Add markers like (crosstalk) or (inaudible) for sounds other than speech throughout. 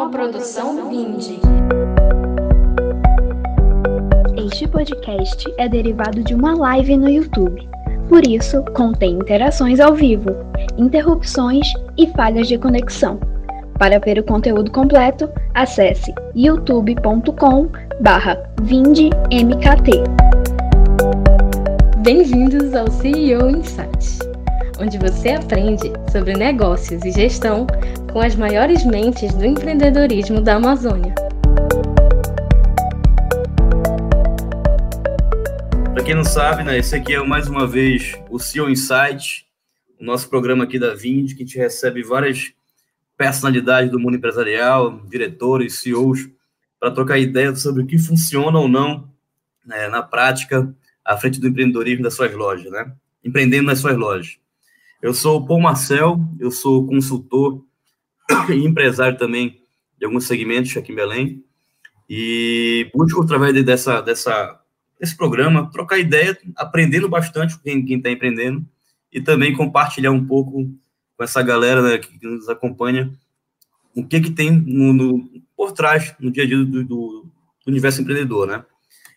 Uma produção Vinde. Este podcast é derivado de uma live no YouTube. Por isso, contém interações ao vivo, interrupções e falhas de conexão. Para ver o conteúdo completo, acesse youtube.com/vindemkt. Bem-vindos ao CEO Insights, onde você aprende sobre negócios e gestão com as maiores mentes do empreendedorismo da Amazônia. Para quem não sabe, né, esse aqui é mais uma vez o CEO Insight, o nosso programa aqui da Vind, que a gente recebe várias personalidades do mundo empresarial, diretores, CEOs, para trocar ideias sobre o que funciona ou não né, na prática à frente do empreendedorismo das suas lojas, né? Empreendendo nas suas lojas. Eu sou o Paul Marcel, eu sou consultor (coughs) e empresário também de alguns segmentos aqui em Belém. E busco, através dessa, dessa, desse programa, trocar ideia, aprendendo bastante com quem está empreendendo e também compartilhar um pouco com essa galera né, que nos acompanha o que, que tem no, no, por trás, no dia a dia do, do, do universo empreendedor, né?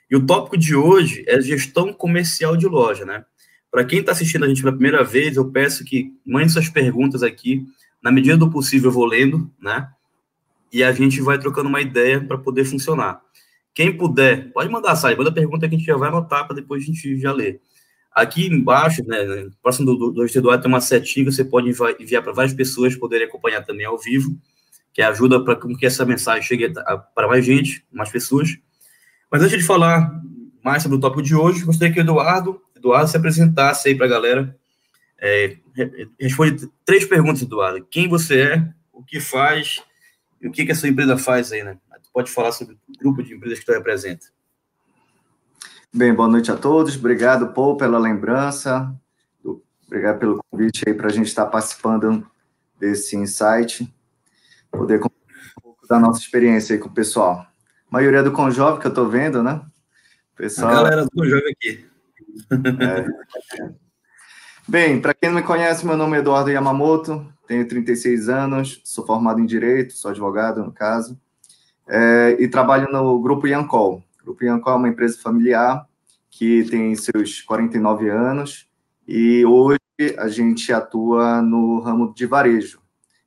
E o tópico de hoje é gestão comercial de loja, né? Para quem está assistindo a gente pela primeira vez, eu peço que mande suas perguntas aqui. Na medida do possível, eu vou lendo, né? E a gente vai trocando uma ideia para poder funcionar. Quem puder, pode mandar, sai, manda pergunta que a gente já vai anotar para depois a gente já ler. Aqui embaixo, né, próximo do, do Eduardo, tem uma setinha que você pode enviar para várias pessoas poderem acompanhar também ao vivo, que ajuda para que essa mensagem chegue para mais gente, mais pessoas. Mas antes de falar mais sobre o tópico de hoje, gostaria que o Eduardo, Eduardo se apresentasse aí para a galera. É, responde três perguntas, Eduardo. Quem você é, o que faz e o que, que a sua empresa faz aí, né? Tu pode falar sobre o grupo de empresas que tu representa. Bem, boa noite a todos. Obrigado, Paul, pela lembrança. Obrigado pelo convite aí para a gente estar participando desse insight, poder contar um pouco da nossa experiência aí com o pessoal maioria do Conjove que eu estou vendo, né? Pessoal... A galera do Conjove aqui. É. Bem, para quem não me conhece, meu nome é Eduardo Yamamoto, tenho 36 anos, sou formado em Direito, sou advogado, no caso, é, e trabalho no Grupo Yancol. O Grupo Yancol é uma empresa familiar que tem seus 49 anos e hoje a gente atua no ramo de varejo,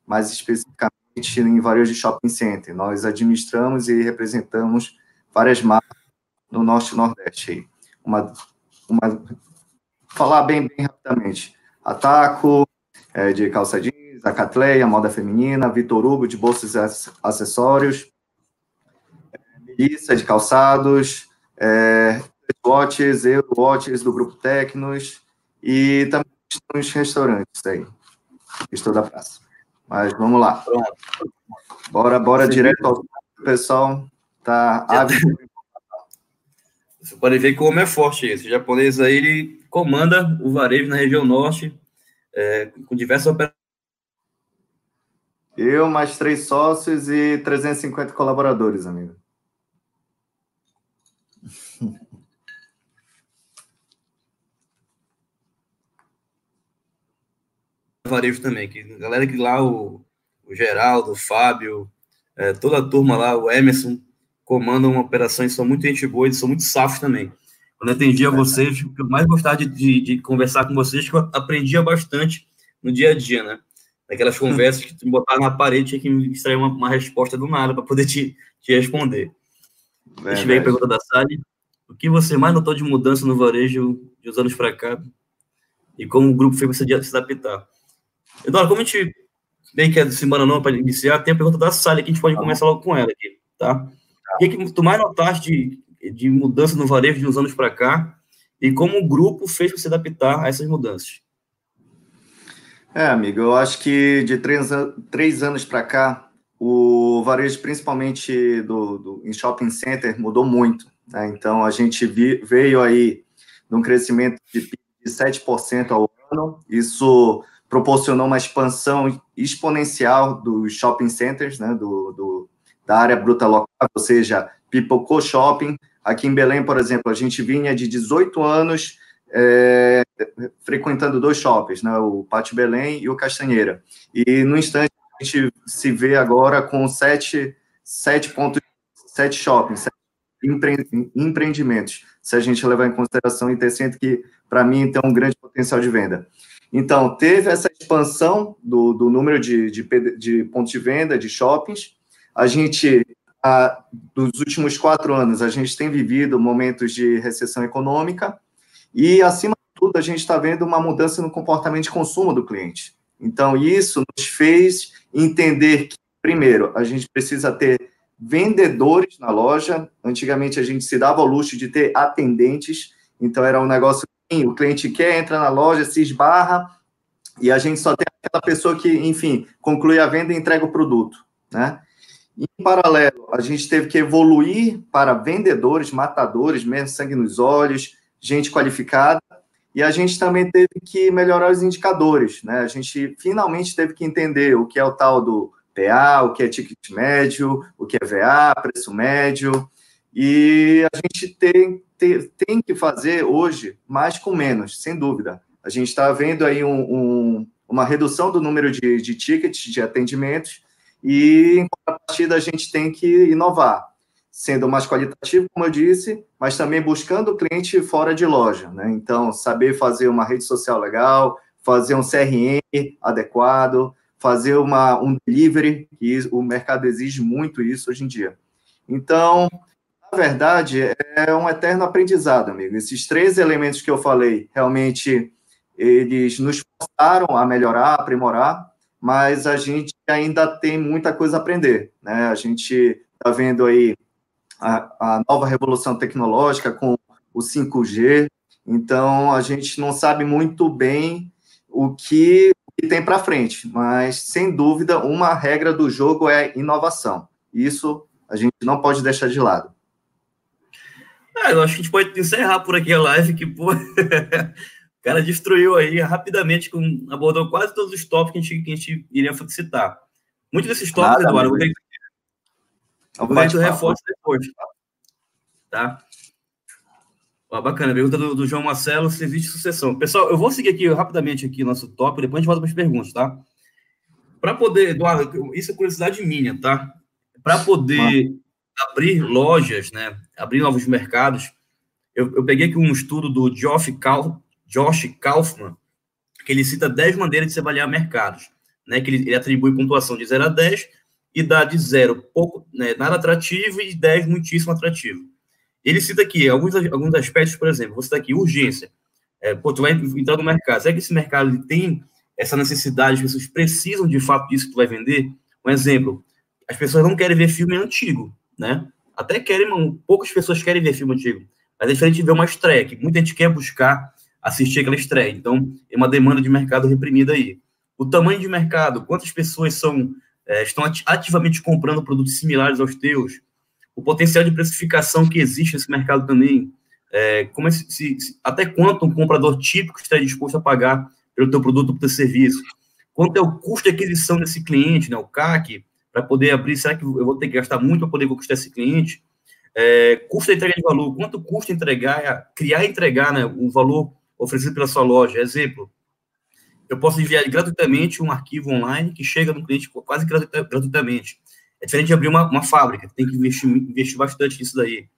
mais especificamente em varejo de shopping center. Nós administramos e representamos várias marcas no Norte e Nordeste. Uma, uma, falar bem, bem rapidamente. Ataco, é, de calça jeans, a Catleia, moda feminina, Vitor Hugo, de bolsas e acessórios, Melissa, de calçados, é, Watches, Watches, do Grupo Tecnos, e também nos restaurantes aí. Estou da praça. Mas vamos lá. Pronto. Bora, bora direto ao pessoal. Tá ávido. (laughs) Você pode ver que o homem é forte. Esse japonês aí, ele comanda o varejo na região norte, é, com diversas operações. Eu, mais três sócios e 350 colaboradores, amigo. (laughs) varejo também, que a galera que lá, o, o Geraldo, o Fábio, é, toda a turma lá, o Emerson, comandam uma operação e são muito gente boa e são muito safos também. Quando eu atendia vocês, o que eu mais gostava de, de, de, conversar com vocês, que eu aprendia bastante no dia a dia, né? Daquelas conversas que tu botar na parede, tinha que extrair uma, uma resposta do nada para poder te, te responder. É, Deixa eu ver a pergunta da Sally. O que você mais notou de mudança no varejo de uns anos para cá? E como o grupo fez você se adaptar? Eduardo, como a gente bem que é de semana não para iniciar, tem a pergunta da Sally que a gente pode tá começar logo com ela aqui, tá? tá? O que, que tu mais notaste de, de mudança no varejo de uns anos para cá e como o grupo fez você adaptar a essas mudanças? É, amigo, eu acho que de três, três anos para cá, o varejo, principalmente do, do, em shopping center, mudou muito. Né? Então, a gente vi, veio aí num crescimento de, de 7% ao ano. Isso proporcionou uma expansão exponencial dos shopping centers, né, do, do, da área bruta local, ou seja, pipocou shopping. Aqui em Belém, por exemplo, a gente vinha de 18 anos é, frequentando dois shoppings, né, o Pátio Belém e o Castanheira. E no instante a gente se vê agora com sete, sete pontos, sete shoppings, sete empre, empreendimentos, se a gente levar em consideração o Intercentro, que para mim tem um grande potencial de venda. Então, teve essa expansão do, do número de, de, de pontos de venda, de shoppings. A gente, a, dos últimos quatro anos, a gente tem vivido momentos de recessão econômica e, acima de tudo, a gente está vendo uma mudança no comportamento de consumo do cliente. Então, isso nos fez entender que, primeiro, a gente precisa ter vendedores na loja. Antigamente, a gente se dava o luxo de ter atendentes, então era um negócio o cliente quer, entra na loja, se esbarra, e a gente só tem aquela pessoa que, enfim, conclui a venda e entrega o produto, né? Em paralelo, a gente teve que evoluir para vendedores, matadores, mesmo sangue nos olhos, gente qualificada, e a gente também teve que melhorar os indicadores, né? A gente finalmente teve que entender o que é o tal do PA, o que é ticket médio, o que é VA, preço médio, e a gente tem, tem, tem que fazer hoje mais com menos, sem dúvida. A gente está vendo aí um, um, uma redução do número de, de tickets, de atendimentos, e em partida a gente tem que inovar, sendo mais qualitativo, como eu disse, mas também buscando o cliente fora de loja. Né? Então, saber fazer uma rede social legal, fazer um CRM adequado, fazer uma, um delivery, que o mercado exige muito isso hoje em dia. Então, na verdade, é um eterno aprendizado, amigo. Esses três elementos que eu falei, realmente, eles nos forçaram a melhorar, a aprimorar, mas a gente ainda tem muita coisa a aprender, né? A gente está vendo aí a, a nova revolução tecnológica com o 5G, então a gente não sabe muito bem o que, o que tem para frente, mas sem dúvida uma regra do jogo é inovação. Isso a gente não pode deixar de lado. Ah, eu acho que a gente pode encerrar por aqui a live, que pô, (laughs) cara destruiu aí rapidamente, com, abordou quase todos os tópicos que a gente, que a gente iria citar. Muitos desses tópicos, Nada, Eduardo, eu vou ter reforço depois. Tá? Ó, bacana, pergunta do, do, João Marcelo, serviço de sucessão. Pessoal, eu vou seguir aqui rapidamente aqui nosso tópico, depois a gente volta para as perguntas, tá? Para poder, Eduardo, isso é curiosidade minha, tá? Para poder abrir lojas, né, abrir novos mercados, eu, eu peguei aqui um estudo do Josh, Kauf, Josh Kaufman, que ele cita 10 maneiras de se avaliar mercados, né, que ele, ele atribui pontuação de 0 a 10 e dá de 0 pouco, né, nada atrativo e de 10 muitíssimo atrativo. Ele cita aqui alguns, alguns aspectos, por exemplo, vou citar aqui urgência. É, pô, tu vai entrar no mercado, será que esse mercado tem essa necessidade, as pessoas precisam de fato disso que tu vai vender? Um exemplo, as pessoas não querem ver filme antigo, né? Até querem, poucas pessoas querem ver filme antigo, mas é diferente de ver uma estreia, que muita gente quer buscar assistir aquela estreia. Então, é uma demanda de mercado reprimida aí. O tamanho de mercado, quantas pessoas são é, estão ativamente comprando produtos similares aos teus, o potencial de precificação que existe nesse mercado também, é, como é, se, se, até quanto um comprador típico está disposto a pagar pelo teu produto ou teu serviço, quanto é o custo de aquisição desse cliente, né, o CAC, para poder abrir, será que eu vou ter que gastar muito para poder conquistar esse cliente? É, custo de entrega de valor, quanto custa entregar, criar e entregar né, o valor oferecido pela sua loja? Exemplo, eu posso enviar gratuitamente um arquivo online que chega no cliente quase gratuitamente. É diferente de abrir uma, uma fábrica, tem que investir, investir bastante nisso daí.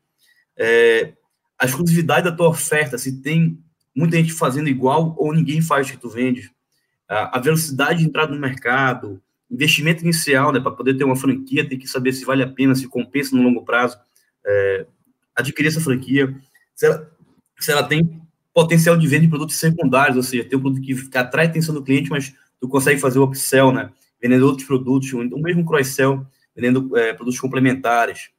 É, a exclusividade da tua oferta, se tem muita gente fazendo igual ou ninguém faz o que tu vende. A, velocidade de entrada no mercado, investimento inicial, né, para poder ter uma franquia, tem que saber se vale a pena, se compensa no longo prazo é, adquirir essa franquia, se ela, se ela tem potencial de venda de produtos secundários, ou seja, ter um produto que, atrai a atenção do cliente, mas tu consegue fazer o upsell, né, vendendo outros produtos, ou mesmo cross-sell, vendendo é, produtos complementares.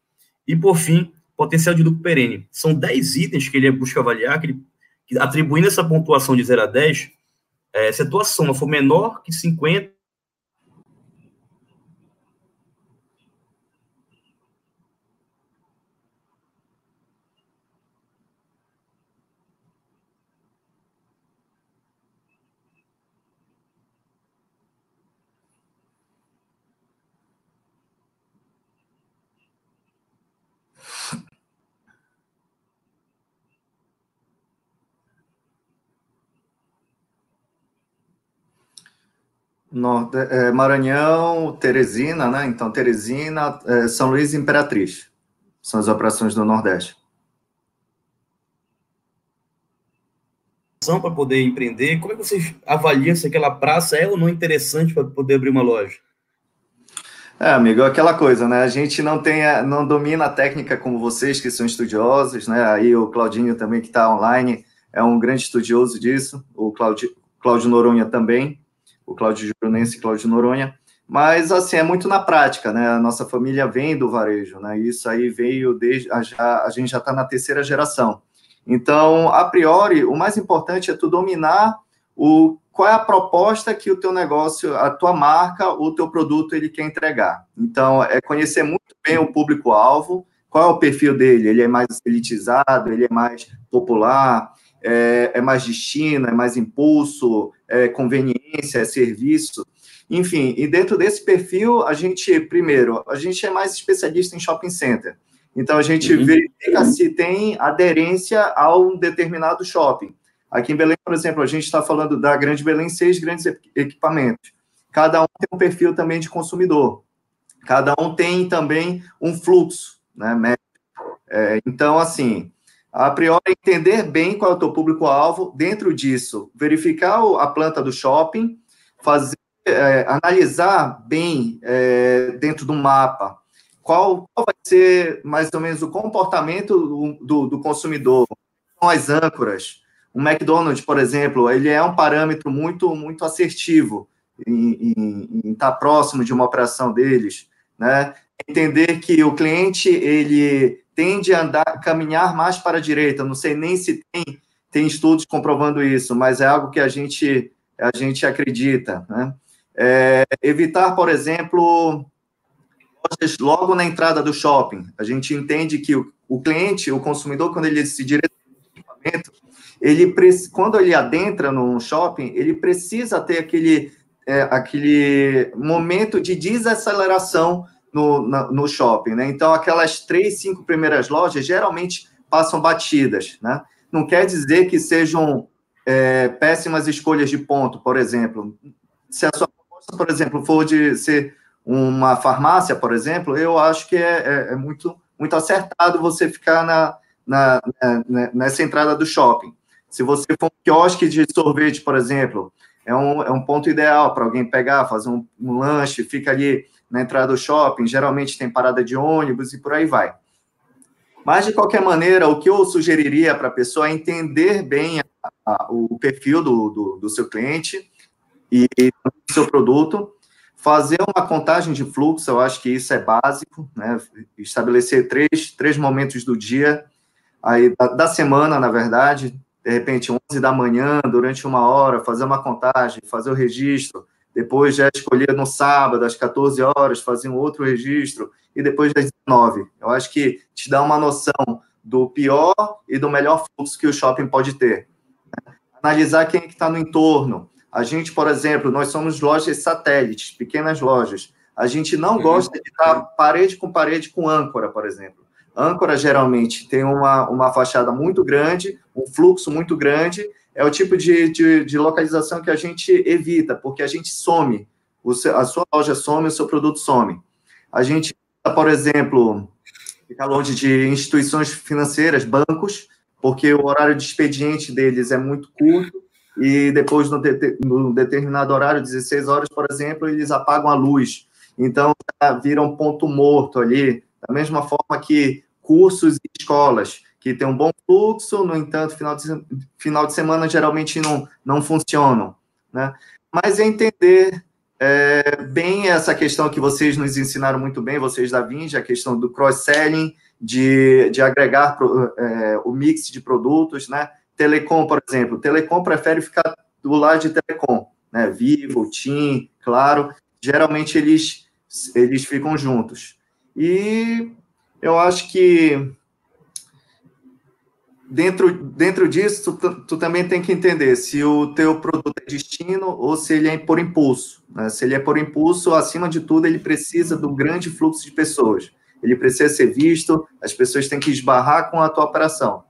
E, por fim, potencial de lucro perene. São 10 itens que ele busca avaliar, que ele, atribuindo essa pontuação de 0 a 10, é, se a tua soma for menor que 50, Norte, é, Maranhão, Teresina, né? Então, Teresina, é, São Luís e Imperatriz. São as operações do Nordeste. Para poder empreender, como é que vocês avaliam se aquela praça é ou não interessante para poder abrir uma loja? É, amigo, é aquela coisa, né? A gente não tem, não domina a técnica como vocês, que são estudiosos, né? Aí o Claudinho também, que está online, é um grande estudioso disso. O Claudio, Cláudio Noronha também o Cláudio Juronense e Cláudio Noronha, mas assim, é muito na prática, né? A nossa família vem do varejo, né? Isso aí veio desde a, a gente já está na terceira geração. Então, a priori, o mais importante é tu dominar o qual é a proposta que o teu negócio, a tua marca, o teu produto ele quer entregar. Então, é conhecer muito bem o público-alvo, qual é o perfil dele, ele é mais elitizado, ele é mais popular, é, é mais destino, é mais impulso, é conveniência, é serviço. Enfim, e dentro desse perfil, a gente, primeiro, a gente é mais especialista em shopping center. Então, a gente uhum. verifica se tem aderência a um determinado shopping. Aqui em Belém, por exemplo, a gente está falando da Grande Belém, seis grandes equipamentos. Cada um tem um perfil também de consumidor. Cada um tem também um fluxo, né? É, então, assim, a priori, entender bem qual é o teu público-alvo, dentro disso, verificar a planta do shopping, fazer, é, analisar bem é, dentro do mapa qual, qual, vai ser mais ou menos o comportamento do, do, do consumidor, são as âncoras. O McDonald's, por exemplo, ele é um parâmetro muito, muito assertivo em, estar próximo de uma operação deles, né? Entender que o cliente, ele tende a andar, caminhar mais para a direita. Não sei nem se tem, tem estudos comprovando isso, mas é algo que a gente, a gente acredita. Né? É, evitar, por exemplo, logo na entrada do shopping. A gente entende que o, o cliente, o consumidor, quando ele se direciona ele, quando ele adentra no shopping, ele precisa ter aquele, é, aquele momento de desaceleração no, no shopping, né? Então, aquelas três, cinco primeiras lojas geralmente passam batidas, né? Não quer dizer que sejam é, péssimas escolhas de ponto, por exemplo. Se a sua proposta, por exemplo, for de ser uma farmácia, por exemplo, eu acho que é, é, é muito, muito acertado você ficar na, na, na, nessa entrada do shopping. Se você for um quiosque de sorvete, por exemplo, é um, é um ponto ideal para alguém pegar, fazer um, um lanche, fica ali na entrada do shopping, geralmente tem parada de ônibus e por aí vai. Mas, de qualquer maneira, o que eu sugeriria para a pessoa é entender bem a, a, o perfil do, do, do, seu cliente e do seu produto, fazer uma contagem de fluxo, eu acho que isso é básico, né? estabelecer três, três momentos do dia, aí da, da semana, na verdade, de repente, 11 da manhã, durante uma hora, fazer uma contagem, fazer o registro, depois já escolher no sábado, às 14 horas, fazer um outro registro, e depois das 19. Eu acho que te dá uma noção do pior e do melhor fluxo que o shopping pode ter. Analisar quem é que está no entorno. A gente, por exemplo, nós somos lojas satélites, pequenas lojas. A gente não uhum. gosta de estar parede com parede com âncora, por exemplo. Âncora geralmente tem uma, uma fachada muito grande, um fluxo muito grande, é o tipo de, de, de, localização que a gente evita, porque a gente some, seu, a sua loja some, o seu produto some. A gente, por exemplo, fica longe de instituições financeiras, bancos, porque o horário de expediente deles é muito curto, e depois, no, de, no determinado horário, 16 horas, por exemplo, eles apagam a luz. Então, vira um ponto morto ali, da mesma forma que cursos e escolas que tem um bom fluxo, no entanto, final de, final de semana geralmente não, não funcionam. Né? Mas é entender é, bem essa questão que vocês nos ensinaram muito bem, vocês da Vinge, a questão do cross-selling, de, de agregar pro, é, o mix de produtos, né? Telecom, por exemplo, Telecom prefere ficar do lado de Telecom, né? Vivo, TIM, claro, geralmente eles, eles ficam juntos. E eu acho que dentro, dentro disso, tu, tu, também tem que entender se o teu produto é destino ou se ele é por impulso. Né? Se ele é por impulso, acima de tudo, ele precisa do grande fluxo de pessoas. Ele precisa ser visto, as pessoas têm que esbarrar com a tua operação.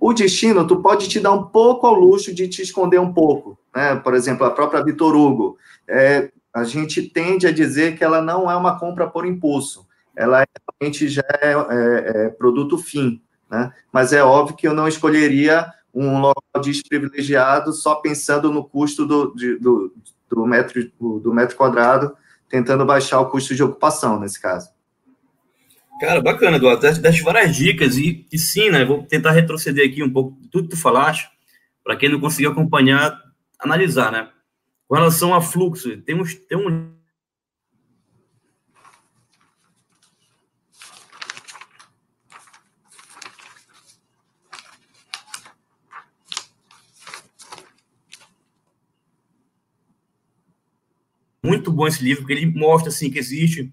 O destino, tu pode te dar um pouco ao luxo de te esconder um pouco. Né? Por exemplo, a própria Vitor Hugo. É, a gente tende a dizer que ela não é uma compra por impulso, ela realmente já é, é, é produto fim, né? Mas é óbvio que eu não escolheria um local desprivilegiado só pensando no custo do, de, do, do, metro, do metro quadrado, tentando baixar o custo de ocupação nesse caso. Cara, bacana, Eduardo. Deste várias dicas e, e sim, né? Vou tentar retroceder aqui um pouco tudo que tu falaste, para quem não conseguiu acompanhar, analisar, né? Com relação a fluxo, temos tem um muito bom esse livro, porque ele mostra assim que existe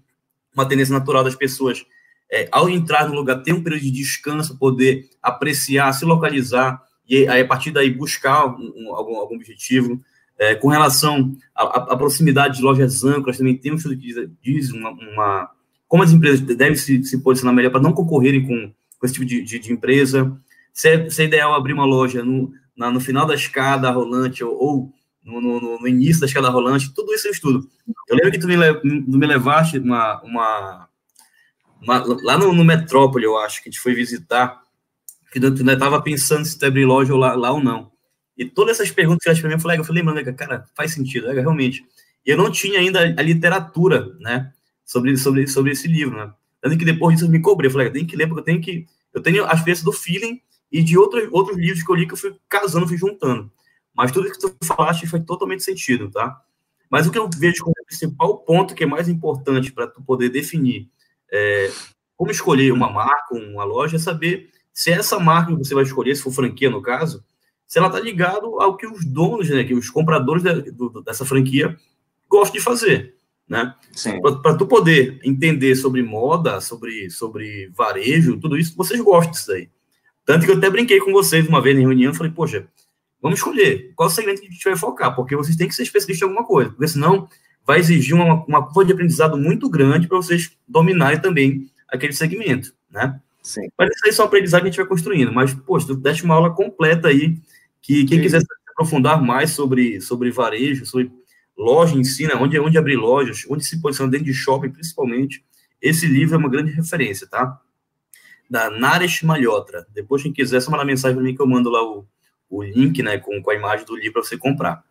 uma tendência natural das pessoas é, ao entrar no lugar ter um período de descanso, poder apreciar, se localizar e aí a partir daí buscar um, algum, algum objetivo. É, com relação à, à, proximidade de lojas âncoras, também tem um estudo que diz, diz uma, uma, como as empresas devem se, se posicionar melhor para não concorrerem com, com esse tipo de, de, de empresa. Se é, se é, ideal abrir uma loja no, na, no final da escada rolante ou, ou no, no, no, início da escada rolante, tudo isso eu estudo. Eu lembro que tu me, me levaste uma, uma, uma lá no, no, Metrópole, eu acho, que a gente foi visitar, que tu ainda estava pensando se tu abrir loja lá, lá ou não. E todas essas perguntas que elas para mim, eu falei, eu falei, mano, cara, faz sentido, é, realmente. E eu não tinha ainda a literatura, né, sobre, sobre, sobre esse livro, né. Tanto que depois disso eu me cobrei, eu falei, tem que ler, porque eu tenho que, eu tenho as peças do feeling e de outros, outros livros que eu li que eu fui casando, fui juntando. Mas tudo que tu falaste faz totalmente sentido, tá? Mas o que eu vejo como principal ponto que é mais importante para tu poder definir é, como escolher uma marca, uma loja, é saber se essa marca que você vai escolher, se for franquia no caso, se ela está ligado ao que os donos, né, que os compradores de, do, dessa franquia gostam de fazer, né? Para tu poder entender sobre moda, sobre, sobre varejo, tudo isso, vocês gostam disso aí. Tanto que eu até brinquei com vocês uma vez em reunião, falei, poxa, Vamos escolher qual segmento que a gente vai focar, porque vocês têm que ser especialistas em alguma coisa, porque senão vai exigir uma, uma curva de aprendizado muito grande para vocês dominarem também aquele segmento, né? Sim. Mas isso aí são aprendizado que a gente vai construindo. Mas, poxa, tu deste uma aula completa aí, que quem Sim. quiser se aprofundar mais sobre, sobre varejo, sobre loja ensina, onde, onde abrir lojas, onde se posicionar dentro de shopping, principalmente, esse livro é uma grande referência, tá? Da Naresh Malhotra. Depois, quem quiser, só mandar mensagem para mim que eu mando lá o, o link, né, com, com a imagem do livro para você comprar.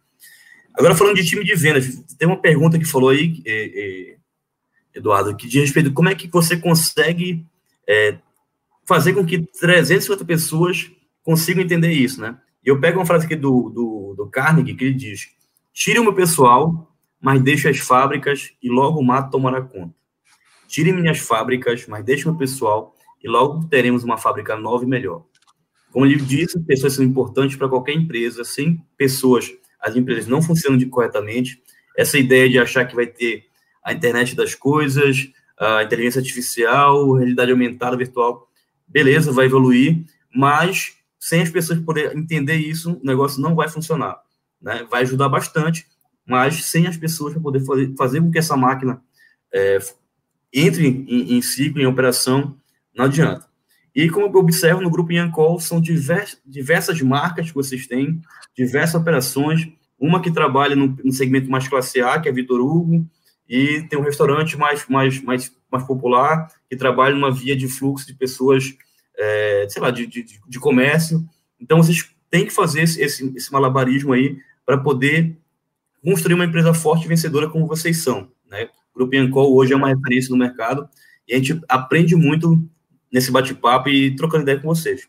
Agora, falando de time de vendas, tem uma pergunta que falou aí, é, é, Eduardo, que diz respeito como é que você consegue é, fazer com que 350 pessoas consigam entender isso, né? Eu pego uma frase aqui do, do, do Carnegie, que ele diz, tire o meu pessoal, mas deixe as fábricas e logo o mato tomará conta. Tire minhas fábricas, mas deixe o meu pessoal e logo teremos uma fábrica nova e melhor. Como ele disse, pessoas são importantes para qualquer empresa. Sem pessoas, as empresas não funcionam de, corretamente. Essa ideia de achar que vai ter a internet das coisas, a inteligência artificial, realidade aumentada, virtual, beleza, vai evoluir, mas sem as pessoas poderem entender isso, o negócio não vai funcionar. Né? Vai ajudar bastante, mas sem as pessoas para poder fazer, fazer com que essa máquina é, entre em, em ciclo, em operação, não adianta. E como eu observo no grupo Yancol, são diversas marcas que vocês têm, diversas operações. Uma que trabalha no, no, segmento mais classe A, que é Vitor Hugo, e tem um restaurante mais, mais, mais, mais popular, que trabalha numa via de fluxo de pessoas, é, sei lá, de, de, de, comércio. Então, vocês têm que fazer esse, esse, esse malabarismo aí para poder construir uma empresa forte e vencedora como vocês são. Né? O Grupo Yancol hoje é uma referência no mercado e a gente aprende muito nesse bate-papo e trocando ideia com vocês.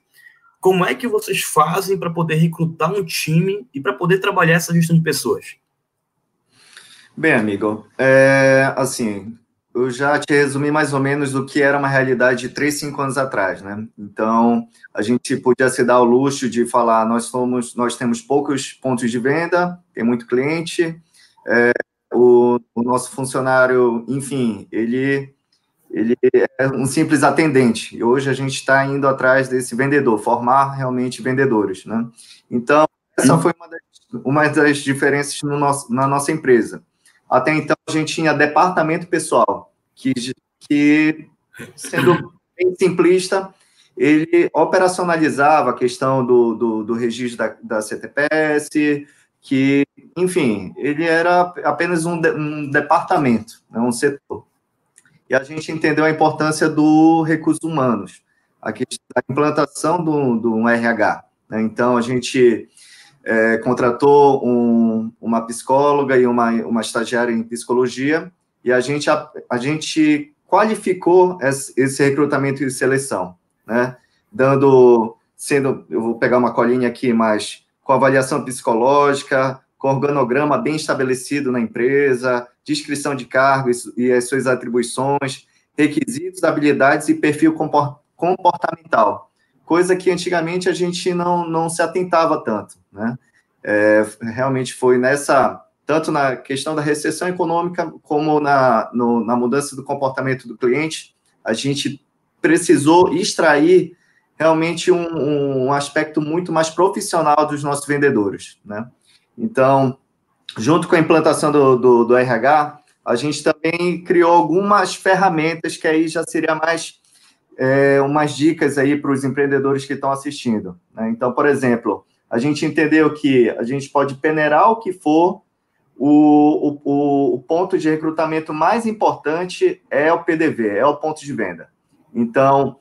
Como é que vocês fazem para poder recrutar um time e para poder trabalhar essa gestão de pessoas? Bem, amigo, é, assim, eu já te resumi mais ou menos do que era uma realidade de 3, 5 anos atrás, né? Então, a gente podia se dar o luxo de falar, nós somos, nós temos poucos pontos de venda, tem muito cliente, é, o, o nosso funcionário, enfim, ele ele é um simples atendente. E hoje a gente está indo atrás desse vendedor, formar realmente vendedores, né? Então, essa foi uma das, uma das diferenças no nosso, na nossa empresa. Até então, a gente tinha departamento pessoal, que, que sendo bem simplista, ele operacionalizava a questão do, do, do registro da, da CTPS, que enfim, ele era apenas um, de, um departamento, né, um setor. E a gente entendeu a importância do recursos humanos, a, a implantação do, do RH. Né? Então, a gente é, contratou um, uma psicóloga e uma, uma estagiária em psicologia, e a gente, a, a gente qualificou esse, esse recrutamento e seleção, né? Dando, sendo, eu vou pegar uma colinha aqui, mas com avaliação psicológica, com organograma bem estabelecido na empresa, descrição de cargo e as suas atribuições, requisitos, habilidades e perfil comportamental, coisa que antigamente a gente não, não se atentava tanto, né? É, realmente foi nessa, tanto na questão da recessão econômica, como na, no, na mudança do comportamento do cliente, a gente precisou extrair realmente um, um aspecto muito mais profissional dos nossos vendedores, né? Então, junto com a implantação do, do, do RH, a gente também criou algumas ferramentas que aí já seria mais é, umas dicas aí para os empreendedores que estão assistindo. Né? Então, por exemplo, a gente entendeu que a gente pode peneirar o que for, o, o, o ponto de recrutamento mais importante é o PDV, é o ponto de venda. Então,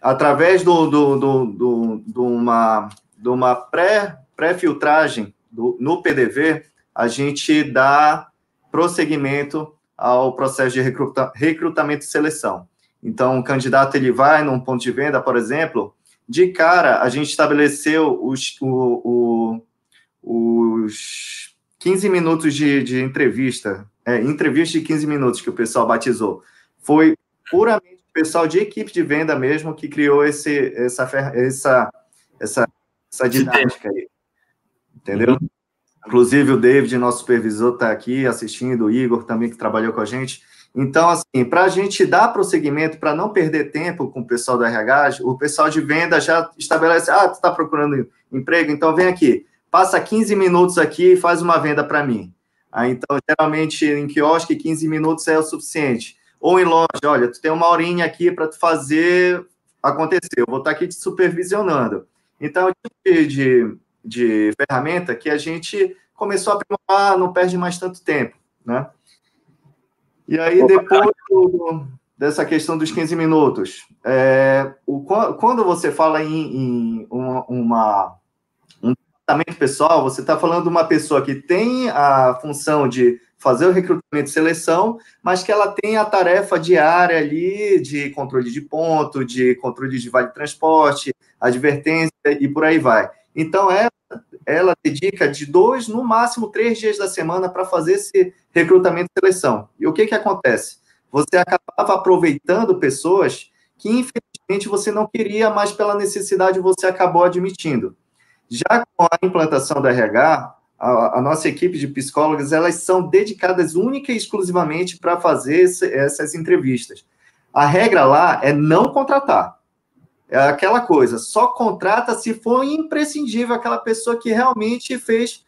através do, do, do, do, de uma, de uma pré, pré-filtragem no PDV, a gente dá prosseguimento ao processo de recruta, recrutamento e seleção. Então, o candidato ele vai num ponto de venda, por exemplo, de cara a gente estabeleceu os, o, o, os 15 minutos de, de entrevista, é, entrevista de 15 minutos que o pessoal batizou. Foi puramente o pessoal de equipe de venda mesmo que criou esse, essa, essa, essa, essa didática aí. Entendeu? Uhum. Inclusive, o David, nosso supervisor, está aqui assistindo, o Igor também, que trabalhou com a gente. Então, assim, para a gente dar prosseguimento, para não perder tempo com o pessoal do RH, o pessoal de venda já estabelece: ah, tu está procurando emprego, então vem aqui, passa 15 minutos aqui e faz uma venda para mim. Ah, então, geralmente, em quiosque, 15 minutos é o suficiente. Ou em loja, olha, tu tem uma horinha aqui para tu fazer acontecer, eu vou estar tá aqui te supervisionando. Então, tipo de, de de ferramenta que a gente começou a aprimorar, não perde mais tanto tempo, né? E aí, depois do, dessa questão dos 15 minutos, é, o, quando você fala em, em uma, uma, um tratamento pessoal, você está falando de uma pessoa que tem a função de fazer o recrutamento e seleção, mas que ela tem a tarefa diária ali de controle de ponto, de controle de vale de transporte, advertência e por aí vai. Então, ela, ela dedica de dois, no máximo três dias da semana para fazer esse recrutamento e seleção. E o que, que acontece? Você acabava aproveitando pessoas que, infelizmente, você não queria, mas pela necessidade você acabou admitindo. Já com a implantação do RH, a, a nossa equipe de psicólogos, elas são dedicadas única e exclusivamente para fazer esse, essas entrevistas. A regra lá é não contratar. É aquela coisa, só contrata se for imprescindível aquela pessoa que realmente fez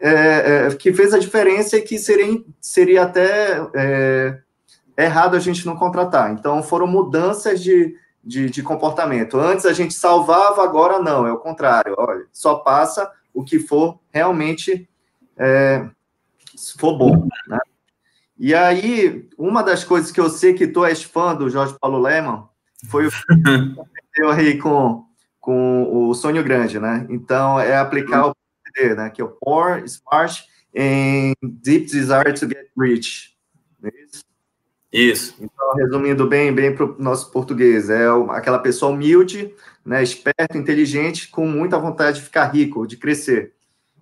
é, é, que fez a diferença e que seria, seria até é, errado a gente não contratar. Então, foram mudanças de, de, de, comportamento. Antes a gente salvava, agora não, é o contrário. Olha, só passa o que for realmente, é, se for bom. Né? E aí, uma das coisas que eu sei que tu és fã do Jorge Paulo Leman foi o (laughs) aprendeu aí com, com o sonho grande, né? Então, é aplicar o PDD, né? Que é o Poor, Smart and Deep Desire to Get Rich. É isso? Isso. Então, resumindo bem, bem para o nosso português, é aquela pessoa humilde, né, esperto, inteligente, com muita vontade de ficar rico, de crescer.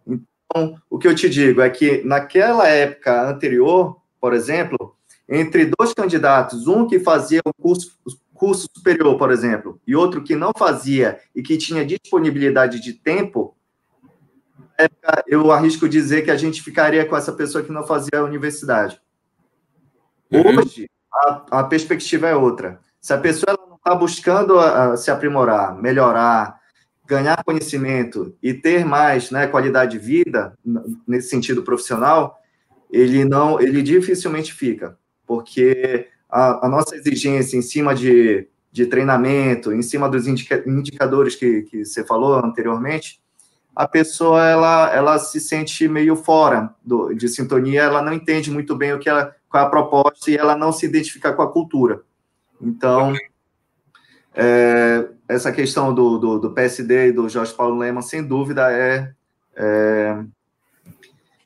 Então, o que eu te digo é que naquela época anterior, por exemplo, entre dois candidatos, um que fazia o curso, curso superior, por exemplo, e outro que não fazia e que tinha disponibilidade de tempo, eu arrisco dizer que a gente ficaria com essa pessoa que não fazia a universidade. Uhum. Hoje, a, a, perspectiva é outra. Se a pessoa não está buscando a, a se aprimorar, melhorar, ganhar conhecimento e ter mais né, qualidade de vida, nesse sentido profissional, ele não, ele dificilmente fica, porque a, a nossa exigência em cima de, de treinamento, em cima dos indica, indicadores que, que você falou anteriormente, a pessoa ela, ela se sente meio fora do, de sintonia, ela não entende muito bem o que ela, qual é a proposta e ela não se identifica com a cultura. Então, é, essa questão do, do, do, PSD e do Jorge Paulo Lema, sem dúvida, é, é,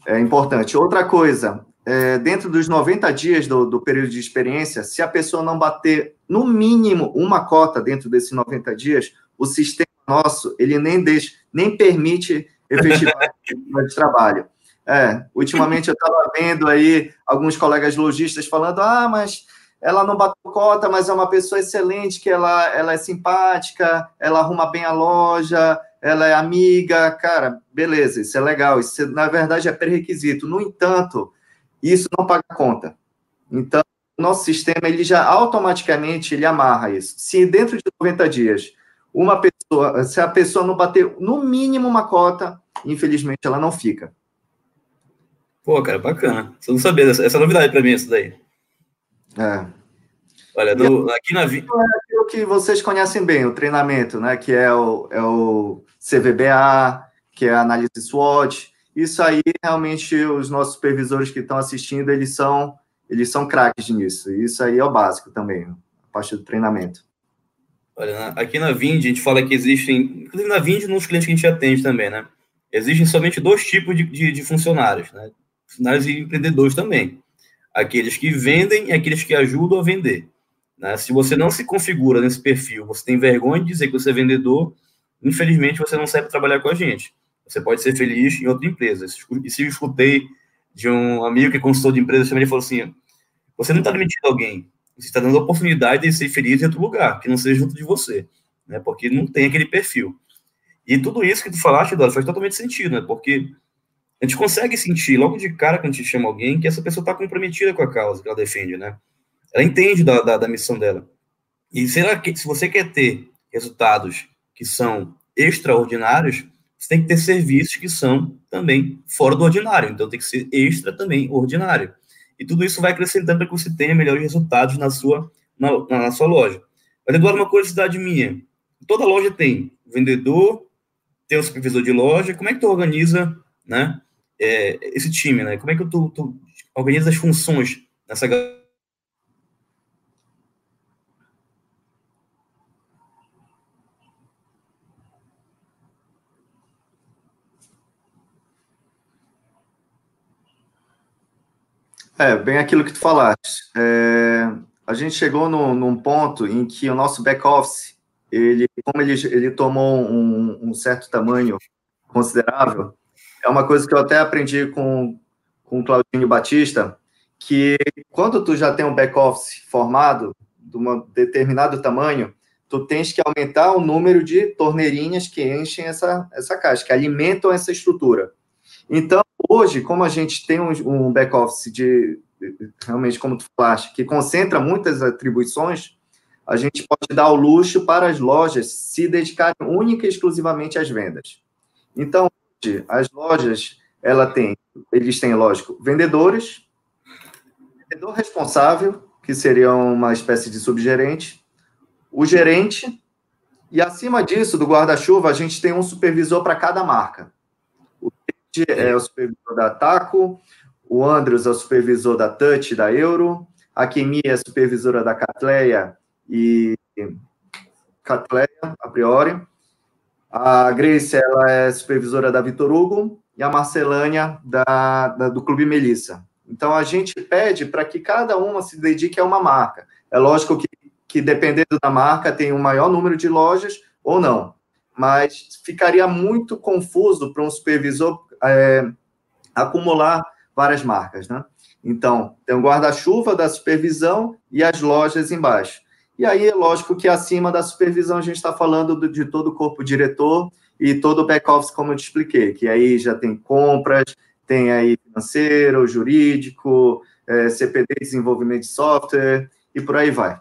é importante. Outra coisa, é, dentro dos 90 dias do, do, período de experiência, se a pessoa não bater no mínimo uma cota dentro desses 90 dias, o sistema nosso, ele nem deixa, nem permite efetivar (laughs) de trabalho. É, ultimamente eu estava vendo aí alguns colegas lojistas falando, ah, mas ela não bateu cota, mas é uma pessoa excelente, que ela, ela é simpática, ela arruma bem a loja, ela é amiga, cara, beleza, isso é legal, isso na verdade é pré-requisito. No entanto, isso não paga conta. Então, nosso sistema ele já automaticamente ele amarra isso. Se dentro de 90 dias uma pessoa, se a pessoa não bater no mínimo uma cota, infelizmente ela não fica. Pô, cara, bacana. Você não sabia essa é novidade para mim, isso daí. É. Olha, do, aqui na vida. É o que vocês conhecem bem, o treinamento, né? Que é o, é o CVBA, que é a análise SWOT. Isso aí, realmente, os nossos supervisores que estão assistindo, eles são, eles são craques nisso. Isso aí é o básico também, a parte do treinamento. Olha, aqui na Vind, a gente fala que existem, inclusive na Vind, nos clientes que a gente atende também, né? Existem somente dois tipos de, de, de funcionários, né? Funcionários e empreendedores também. Aqueles que vendem e aqueles que ajudam a vender. Né? Se você não se configura nesse perfil, você tem vergonha de dizer que você é vendedor, infelizmente você não serve trabalhar com a gente. Você pode ser feliz em outra empresa. E se eu escutei de um amigo que é consultor de empresa, ele falou assim: você não está demitindo alguém, você está dando a oportunidade de ser feliz em outro lugar, que não seja junto de você, né? Porque não tem aquele perfil. E tudo isso que tu falaste, Eduardo, faz totalmente sentido, né? Porque a gente consegue sentir logo de cara quando a gente chama alguém que essa pessoa está comprometida com a causa que ela defende, né? Ela entende da, da, da missão dela. E será que se você quer ter resultados que são extraordinários, você tem que ter serviços que são também fora do ordinário. Então tem que ser extra também ordinário. E tudo isso vai acrescentando para que você tenha melhores resultados na sua, na, na sua loja. Mas, Eduardo, uma curiosidade minha. Toda loja tem vendedor, tem o supervisor de loja. Como é que tu organiza né, é, esse time? Né? Como é que tu, tu organiza as funções nessa É, bem aquilo que tu falaste. É, a gente chegou no, num ponto em que o nosso back-office, ele, como ele, ele tomou um, um, certo tamanho considerável, é uma coisa que eu até aprendi com, com o Claudinho Batista, que quando tu já tem um back-office formado, de um determinado tamanho, tu tens que aumentar o número de torneirinhas que enchem essa, essa caixa, que alimentam essa estrutura. Então, hoje, como a gente tem um, um back-office de, realmente, como tu falaste, que concentra muitas atribuições, a gente pode dar o luxo para as lojas se dedicarem única e exclusivamente às vendas. Então, hoje, as lojas, ela tem, eles têm, lógico, vendedores, vendedor responsável, que seria uma espécie de subgerente, o gerente, e acima disso, do guarda-chuva, a gente tem um supervisor para cada marca é o supervisor da Taco, o Andrews é o supervisor da Touch, da Euro, a Kemi é a supervisora da Catleia e Catleia, a priori, a Grace ela é supervisora da Vitor Hugo e a Marcelânia da, da do Clube Melissa. Então a gente pede para que cada uma se dedique a uma marca. É lógico que, que dependendo da marca tem um maior número de lojas ou não, mas ficaria muito confuso para um supervisor é, acumular várias marcas, né? Então, tem o guarda-chuva da supervisão e as lojas embaixo. E aí, é lógico que acima da supervisão a gente está falando do, de todo o corpo diretor e todo o back-office, como eu te expliquei, que aí já tem compras, tem aí financeiro, jurídico, é, CPD, desenvolvimento de software e por aí vai.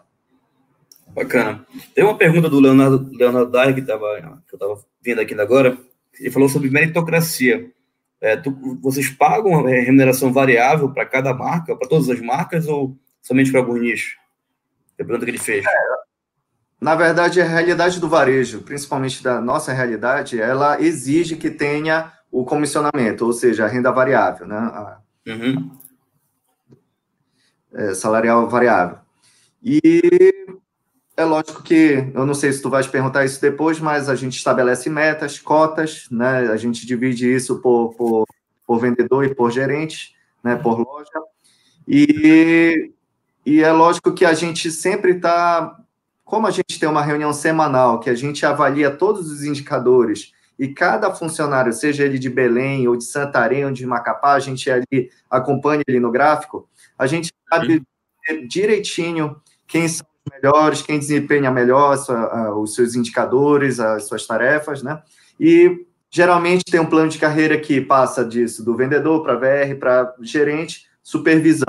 Bacana. Tem uma pergunta do Leonardo, Leonardo Dyer, que, que eu estava vendo aqui agora, ele falou sobre meritocracia. É, tu, vocês pagam é, remuneração variável para cada marca, para todas as marcas, ou somente para algum nicho? É a pergunta que ele fez. É, na verdade, a realidade do varejo, principalmente da nossa realidade, ela exige que tenha o comissionamento, ou seja, a renda variável, né? A, uhum. é, salarial variável. E é lógico que, eu não sei se tu vais perguntar isso depois, mas a gente estabelece metas, cotas, né? A gente divide isso por, por, por vendedor e por gerente, né? Por loja. E, e é lógico que a gente sempre está como a gente tem uma reunião semanal que a gente avalia todos os indicadores e cada funcionário, seja ele de Belém ou de Santarém ou de Macapá, a gente ali acompanha ele no gráfico, a gente sabe direitinho quem são melhores, quem desempenha melhor sua, os seus indicadores, as suas tarefas, né? E geralmente tem um plano de carreira que passa disso, do vendedor para VR, para gerente, supervisão,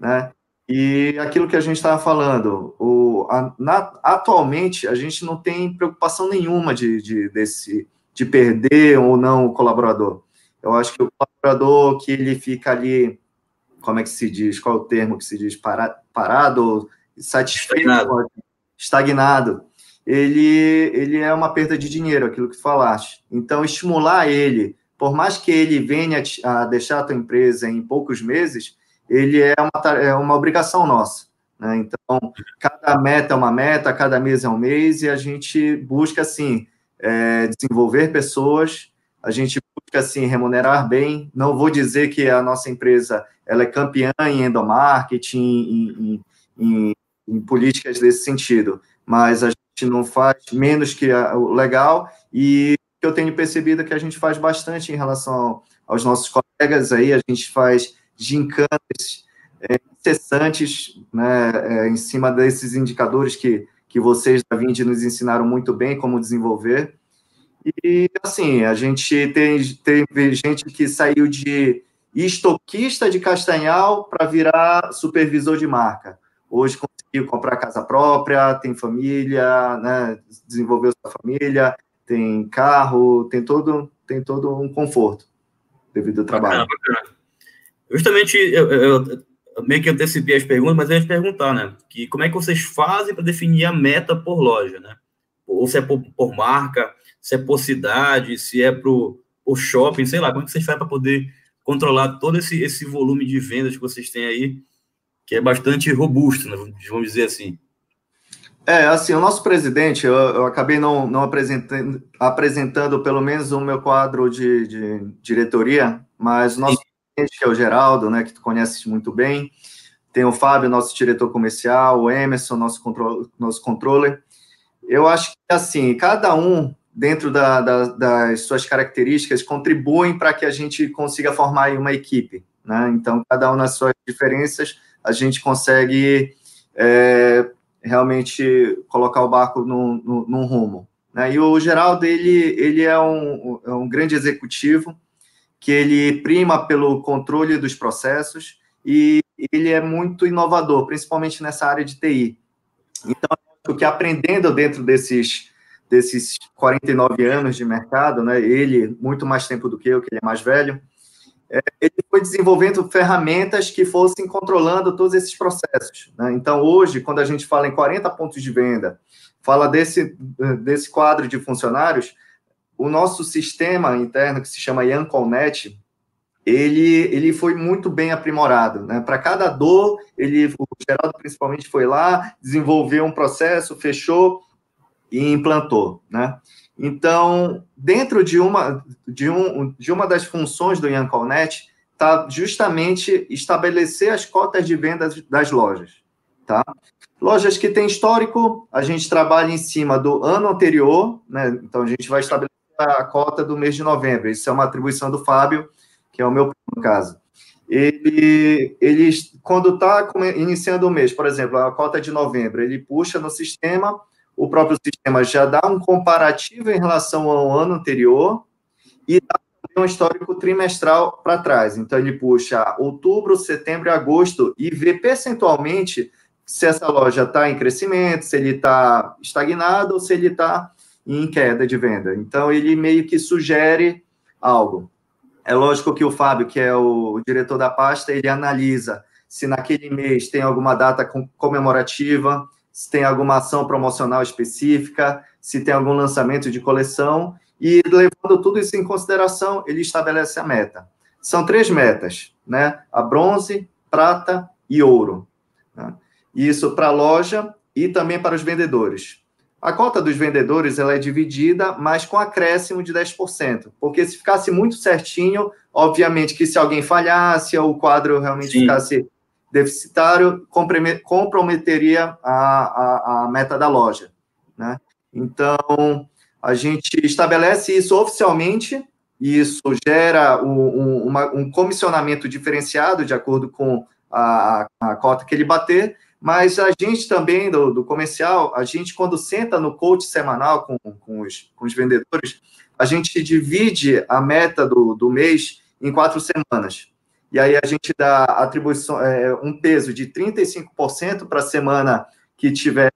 né? E aquilo que a gente estava falando, o, a, na, atualmente a gente não tem preocupação nenhuma de, de, desse, de perder ou não o colaborador. Eu acho que o colaborador que ele fica ali, como é que se diz? Qual é o termo que se diz? Para, parado, satisfeito, estagnado. Ele, ele é uma perda de dinheiro, aquilo que falaste. Então, estimular ele, por mais que ele venha a deixar a tua empresa em poucos meses, ele é uma, é uma obrigação nossa. Né? Então, cada meta é uma meta, cada mês é um mês, e a gente busca, assim, é, desenvolver pessoas, a gente busca, assim, remunerar bem. Não vou dizer que a nossa empresa ela é campeã em endomarketing, em, em, em, em políticas desse sentido, mas a gente não faz menos que o legal, e eu tenho percebido é que a gente faz bastante em relação aos nossos colegas aí, a gente faz gincanas é, incessantes né, é, em cima desses indicadores que, que vocês da Vind nos ensinaram muito bem como desenvolver. E, assim, a gente tem, teve gente que saiu de estoquista de Castanhal para virar supervisor de marca. Hoje conseguiu comprar casa própria, tem família, né, desenvolveu sua família, tem carro, tem todo, tem todo um conforto devido ao trabalho. Bacana, bacana. Justamente, eu, eu, eu, meio que antecipei as perguntas, mas eu ia te perguntar, né? Que como é que vocês fazem para definir a meta por loja, né? Ou se é por, por marca, se é por cidade, se é por, por shopping, sei lá, como é que vocês fazem para poder controlar todo esse, esse volume de vendas que vocês têm aí, que é bastante robusto, né? vamos dizer assim. É, assim, o nosso presidente, eu, eu acabei não, não apresentando, apresentando pelo menos o meu quadro de, de diretoria, mas o nosso que é o Geraldo, né, que tu conheces muito bem. Tem o Fábio, nosso diretor comercial, o Emerson, nosso, control, nosso controller. Eu acho que, assim, cada um, dentro da, da, das suas características, contribuem para que a gente consiga formar uma equipe. Né? Então, cada um nas suas diferenças, a gente consegue é, realmente colocar o barco num, rumo. Né? E o Geraldo, ele, ele é, um, é um grande executivo, que ele prima pelo controle dos processos e ele é muito inovador, principalmente nessa área de TI. Então, o que aprendendo dentro desses desses 49 anos de mercado, né, ele muito mais tempo do que eu, que ele é mais velho, ele foi desenvolvendo ferramentas que fossem controlando todos esses processos. Né? Então, hoje, quando a gente fala em 40 pontos de venda, fala desse, desse quadro de funcionários, o nosso sistema interno, que se chama Yancolnet, ele, ele foi muito bem aprimorado. Né? Para cada dor, ele, o Geraldo principalmente foi lá, desenvolveu um processo, fechou e implantou. Né? Então, dentro de uma, de, um, de uma das funções do Yancolnet, está justamente estabelecer as cotas de vendas das lojas. Tá? Lojas que têm histórico, a gente trabalha em cima do ano anterior, né? então a gente vai estabelecer a cota do mês de novembro. Isso é uma atribuição do Fábio, que é o meu caso. Ele, ele quando está iniciando o mês, por exemplo, a cota de novembro, ele puxa no sistema, o próprio sistema já dá um comparativo em relação ao ano anterior e dá um histórico trimestral para trás. Então, ele puxa outubro, setembro e agosto e vê percentualmente se essa loja está em crescimento, se ele está estagnado ou se ele está em queda de venda. Então, ele meio que sugere algo. É lógico que o Fábio, que é o diretor da pasta, ele analisa se naquele mês tem alguma data comemorativa, se tem alguma ação promocional específica, se tem algum lançamento de coleção, e levando tudo isso em consideração, ele estabelece a meta. São três metas, né? A bronze, prata e ouro. Né? Isso para a loja e também para os vendedores. A cota dos vendedores ela é dividida, mas com acréscimo de 10%, porque se ficasse muito certinho, obviamente que se alguém falhasse ou o quadro realmente Sim. ficasse deficitário, comprometeria a, a, a meta da loja. Né? Então, a gente estabelece isso oficialmente, e isso gera um, um, uma, um comissionamento diferenciado de acordo com a, a, cota que ele bater, mas a gente também, do, do, comercial, a gente, quando senta no coach semanal com, com, os, com os vendedores, a gente divide a meta do, do mês em quatro semanas. E aí a gente dá atribuição, é, um peso de 35% para a semana que tiver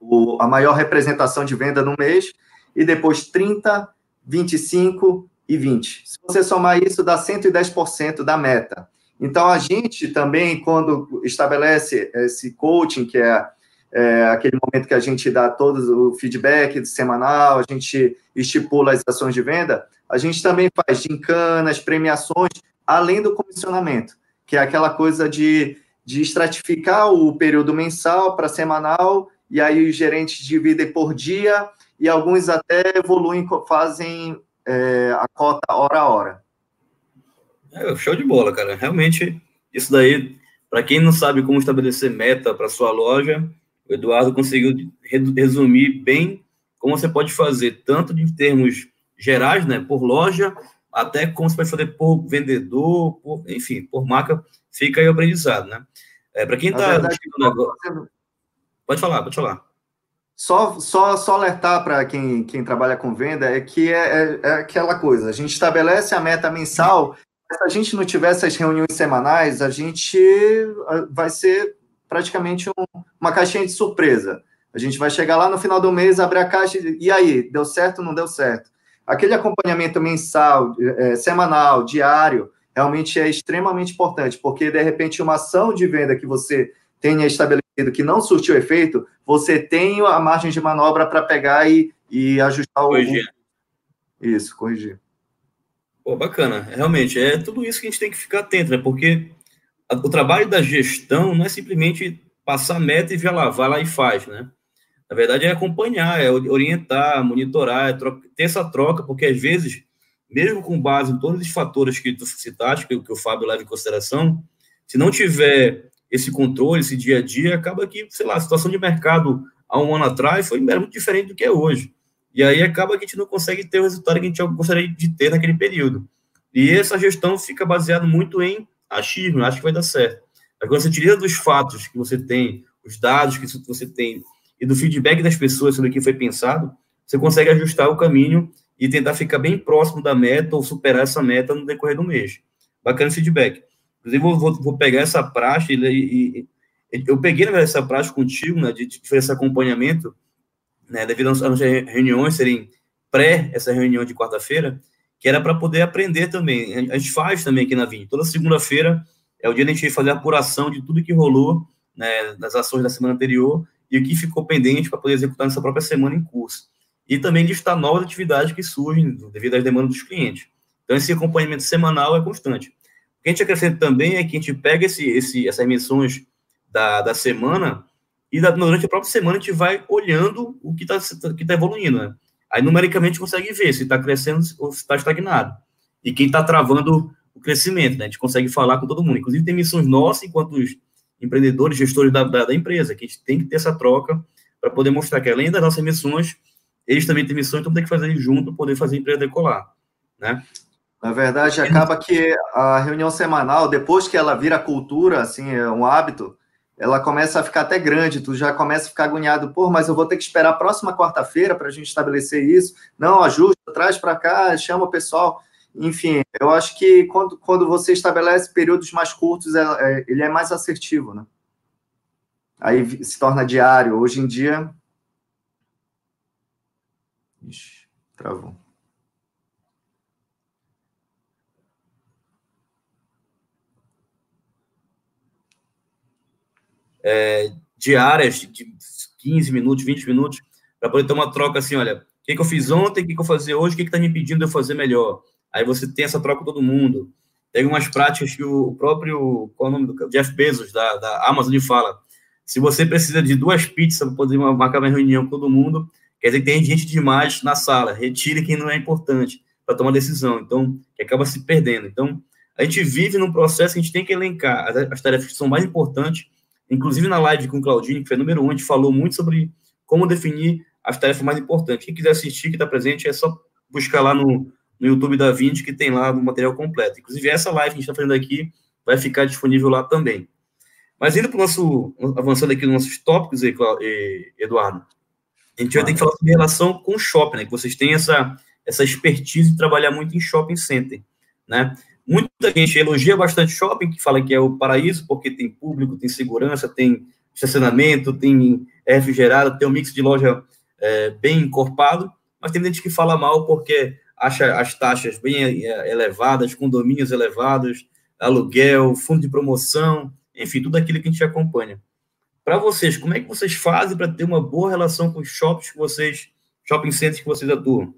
o, a maior representação de venda no mês, e depois 30, 25 e 20. Se você somar isso, dá 110% da meta. Então, a gente também, quando estabelece esse coaching, que é, é, aquele momento que a gente dá todo o feedback semanal, a gente estipula as ações de venda, a gente também faz gincanas, premiações, além do comissionamento, que é aquela coisa de, de estratificar o período mensal para semanal, e aí os gerentes dividem por dia, e alguns até evoluem, fazem é, a cota hora a hora. É, show de bola, cara. Realmente, isso daí, para quem não sabe como estabelecer meta para sua loja, o Eduardo conseguiu resumir bem como você pode fazer, tanto em termos gerais, né, por loja, até como você pode fazer por vendedor, por, enfim, por marca, fica aí o aprendizado, né? É, para quem está. Pode falar, pode falar. Só, só, só alertar para quem, quem trabalha com venda é que é, é, é, aquela coisa, a gente estabelece a meta mensal, se a gente não tiver essas reuniões semanais, a gente vai ser praticamente um, uma caixinha de surpresa. A gente vai chegar lá no final do mês, abrir a caixa e, e aí, deu certo ou não deu certo? Aquele acompanhamento mensal, é, semanal, diário, realmente é extremamente importante, porque de repente uma ação de venda que você tenha estabelecido que não surtiu efeito, você tem a margem de manobra para pegar e, e ajustar corrigir. o. Isso, corrigir. Pô, bacana. Realmente, é tudo isso que a gente tem que ficar atento, né? Porque o trabalho da gestão não é simplesmente passar meta e ver lá, vai lá e faz, né? Na verdade, é acompanhar, é orientar, monitorar, é ter essa troca, porque às vezes, mesmo com base em todos os fatores que tu citaste, que, que o Fábio leva em consideração, se não tiver esse controle, esse dia a dia, acaba que, sei lá, a situação de mercado há um ano atrás foi muito diferente do que é hoje. E aí acaba que a gente não consegue ter o resultado que a gente gostaria de ter naquele período. E essa gestão fica baseada muito em achismo, acho que vai dar certo. Quando você tira dos fatos que você tem, os dados que você tem, e do feedback das pessoas sobre o que foi pensado, você consegue ajustar o caminho e tentar ficar bem próximo da meta ou superar essa meta no decorrer do mês. Bacana esse feedback. Inclusive, vou, vou, vou pegar essa praxe e, e, eu peguei, verdade, essa praxe contigo, né, de, de fazer esse acompanhamento, né, devido às nossas reuniões serem pré essa reunião de quarta-feira, que era para poder aprender também. A gente faz também aqui na Vim. Toda segunda-feira é o dia da gente fazer a apuração de tudo que rolou, né, das ações da semana anterior e o que ficou pendente para poder executar nessa própria semana em curso. E também listar novas atividades que surgem devido às demandas dos clientes. Então, esse acompanhamento semanal é constante que a gente acrescenta também é que a gente pega esse, esse, essas emissões da, da semana e da, durante a própria semana a gente vai olhando o que está que tá evoluindo, né? Aí, numericamente, consegue ver se está crescendo ou se está estagnado. E quem está travando o crescimento, né? A gente consegue falar com todo mundo. Inclusive, tem missões nossas, enquanto os empreendedores, gestores da, da, da empresa, que a gente tem que ter essa troca para poder mostrar que, além das nossas missões, eles também têm missões, então tem que fazer junto para poder fazer a empresa decolar, né? Na verdade, acaba que a reunião semanal, depois que ela vira cultura, assim, é um hábito, ela começa a ficar até grande, tu já começa a ficar agoniado, pô, mas eu vou ter que esperar a próxima quarta-feira para a gente estabelecer isso. Não, ajusta, traz para cá, chama o pessoal. Enfim, eu acho que quando, quando você estabelece períodos mais curtos, é, é, ele é mais assertivo, né? Aí se torna diário. Hoje em dia. Ixi, travou. É, diárias de 15 minutos, 20 minutos, para poder ter uma troca assim, olha, o que, que eu fiz ontem, o que, que eu fazer hoje, o que está me impedindo de eu fazer melhor. Aí você tem essa troca com todo mundo. Tem umas práticas que o próprio, qual é o nome do Jeff Bezos, da, da Amazon, fala. Se você precisa de duas pizzas para poder marcar uma reunião com todo mundo, quer dizer que tem gente demais na sala. Retire quem não é importante para tomar decisão. Então, que acaba se perdendo. Então, a gente vive num processo que a gente tem que elencar as, as tarefas que são mais importantes. Inclusive, na live com o Claudinho, que foi número um, a gente falou muito sobre como definir as tarefas mais importantes. Quem quiser assistir, que está presente, é só buscar lá no, no YouTube da Vinci, que tem lá o material completo. Inclusive, essa live que a gente está fazendo aqui vai ficar disponível lá também. Mas indo para o nosso, avançando aqui nos nossos tópicos, Eduardo, a gente vai ter que falar sobre relação com shopping, né? Que vocês têm essa, essa expertise de trabalhar muito em shopping center, né? Muita gente elogia bastante shopping, que fala que é o paraíso, porque tem público, tem segurança, tem estacionamento, tem refrigerado, tem um mix de loja é, bem encorpado, mas tem gente que fala mal porque acha as taxas bem é, elevadas, condomínios elevados, aluguel, fundo de promoção, enfim, tudo aquilo que a gente acompanha. Para vocês, como é que vocês fazem para ter uma boa relação com os shoppings que vocês, shopping centers que vocês atuam?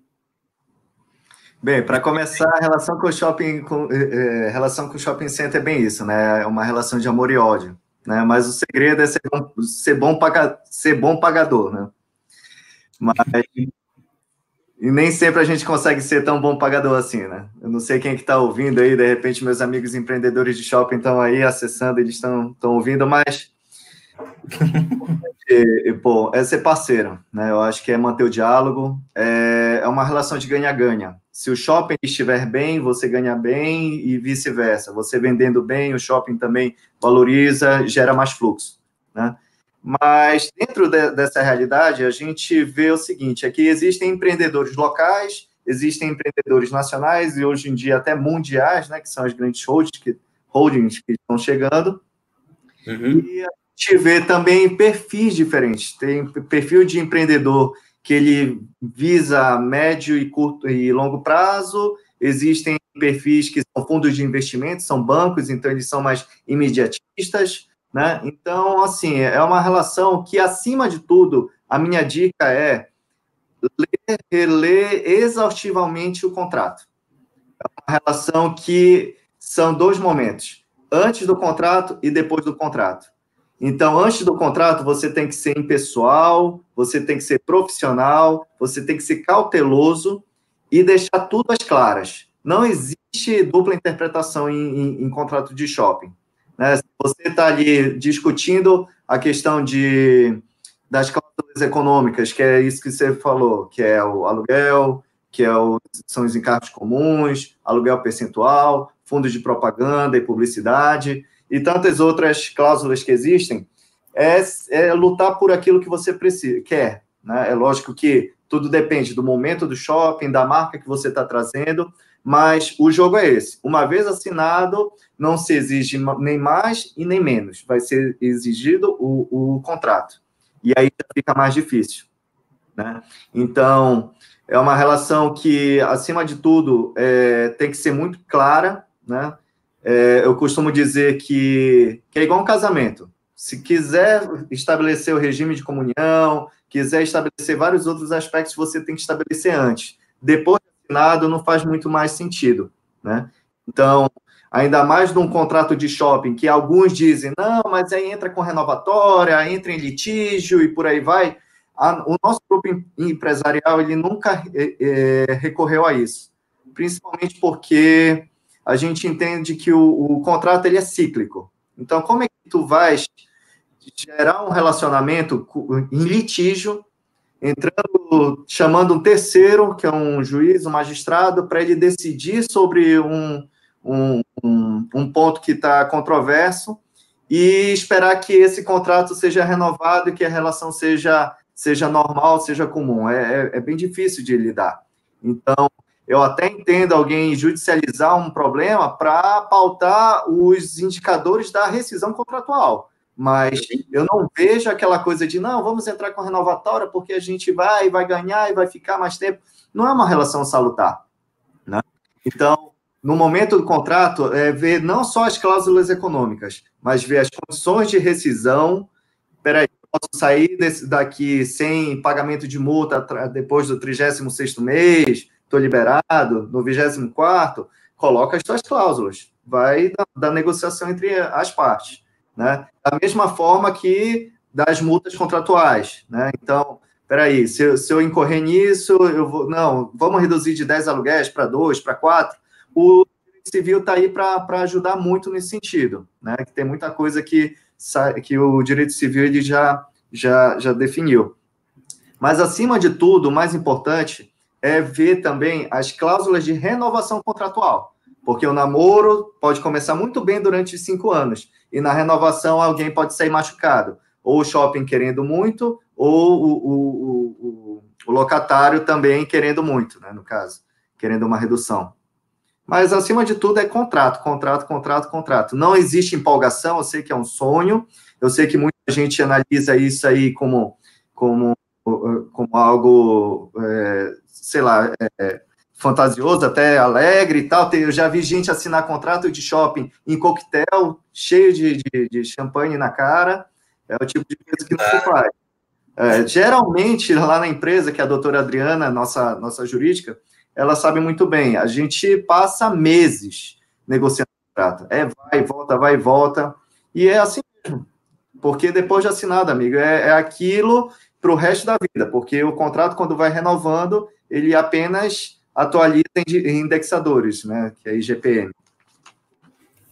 Bem, para começar, a relação com o shopping, com, é, relação com o shopping center é bem isso, né? É uma relação de amor e ódio, né? Mas o segredo é ser bom, ser bom, paga, ser bom pagador, né? Mas e nem sempre a gente consegue ser tão bom pagador assim, né? Eu não sei quem que está ouvindo aí, de repente meus amigos empreendedores de shopping estão aí acessando, eles estão ouvindo, mas (laughs) e, pô, é ser parceiro, né? Eu acho que é manter o diálogo, é, é uma relação de ganha-ganha. Se o shopping estiver bem, você ganha bem e vice-versa. Você vendendo bem, o shopping também valoriza, gera mais fluxo, né? Mas dentro de, dessa realidade, a gente vê o seguinte: é que existem empreendedores locais, existem empreendedores nacionais e hoje em dia até mundiais, né, que são as grandes holdings que, holdings que estão chegando. Uhum. E a gente vê também perfis diferentes. Tem perfil de empreendedor que ele visa médio e curto e longo prazo. Existem perfis que são fundos de investimento, são bancos, então eles são mais imediatistas. Né? Então, assim, é uma relação que, acima de tudo, a minha dica é ler, reler exaustivamente o contrato. É uma relação que são dois momentos, antes do contrato e depois do contrato. Então, antes do contrato, você tem que ser impessoal, você tem que ser profissional, você tem que ser cauteloso e deixar tudo às claras. Não existe dupla interpretação em, em, em contrato de shopping. Né? Você está ali discutindo a questão de, das cláusulas econômicas, que é isso que você falou, que é o aluguel, que é o, são os encargos comuns, aluguel percentual, fundos de propaganda e publicidade, e tantas outras cláusulas que existem, é, é lutar por aquilo que você precisa, quer. Né? É lógico que tudo depende do momento do shopping, da marca que você está trazendo, mas o jogo é esse. Uma vez assinado, não se exige nem mais e nem menos. Vai ser exigido o, o contrato. E aí fica mais difícil. Né? Então, é uma relação que, acima de tudo, é, tem que ser muito clara. Né? É, eu costumo dizer que, que é igual um casamento. Se quiser estabelecer o regime de comunhão, quiser estabelecer vários outros aspectos, você tem que estabelecer antes. Depois assinado não faz muito mais sentido, né? Então, ainda mais num contrato de shopping, que alguns dizem, não, mas aí entra com renovatória, entra em litígio e por aí vai. O nosso grupo empresarial, ele nunca é, é, recorreu a isso, principalmente porque a gente entende que o, o contrato ele é cíclico. Então, como é que tu vais gerar um relacionamento em litígio entrando, chamando um terceiro, que é um juiz, um magistrado, para ele decidir sobre um, um, um, um ponto que está controverso e esperar que esse contrato seja renovado e que a relação seja, seja normal, seja comum. É, é, é bem difícil de lidar. Então, eu até entendo alguém judicializar um problema para pautar os indicadores da rescisão contratual mas eu não vejo aquela coisa de não, vamos entrar com renovatória porque a gente vai, vai ganhar e vai ficar mais tempo. Não é uma relação salutar. Né? Então, no momento do contrato, é ver não só as cláusulas econômicas, mas ver as condições de rescisão. Peraí, posso sair desse, daqui sem pagamento de multa depois do 36º mês, estou liberado, no 24º, coloca as suas cláusulas, vai da, da, negociação entre as partes, né? Da mesma forma que das multas contratuais, né? Então, peraí, se, eu, se eu incorrer nisso, eu vou, não, vamos reduzir de 10 aluguéis para 2, para 4, o civil está aí para ajudar muito nesse sentido, né? Que tem muita coisa que, que o direito civil ele já, já, já definiu. Mas, acima de tudo, o mais importante é ver também as cláusulas de renovação contratual, porque o namoro pode começar muito bem durante cinco anos, e na renovação alguém pode sair machucado, ou o shopping querendo muito, ou o, o, o, o locatário também querendo muito, né, no caso, querendo uma redução. Mas, acima de tudo, é contrato, contrato, contrato, contrato. Não existe empolgação, eu sei que é um sonho, eu sei que muita gente analisa isso aí como, como, como algo, é, sei lá, é, fantasioso, até alegre e tal. Eu já vi gente assinar contrato de shopping em coquetel, cheio de, de, de champanhe na cara. É o tipo de coisa que não se faz. É, geralmente, lá na empresa, que é a doutora Adriana, nossa, nossa jurídica, ela sabe muito bem. A gente passa meses negociando contrato. É vai volta, vai volta. E é assim mesmo. Porque depois de assinado, amigo, é, é aquilo para o resto da vida. Porque o contrato, quando vai renovando, ele apenas atualiza em indexadores, né? Que é IGPM.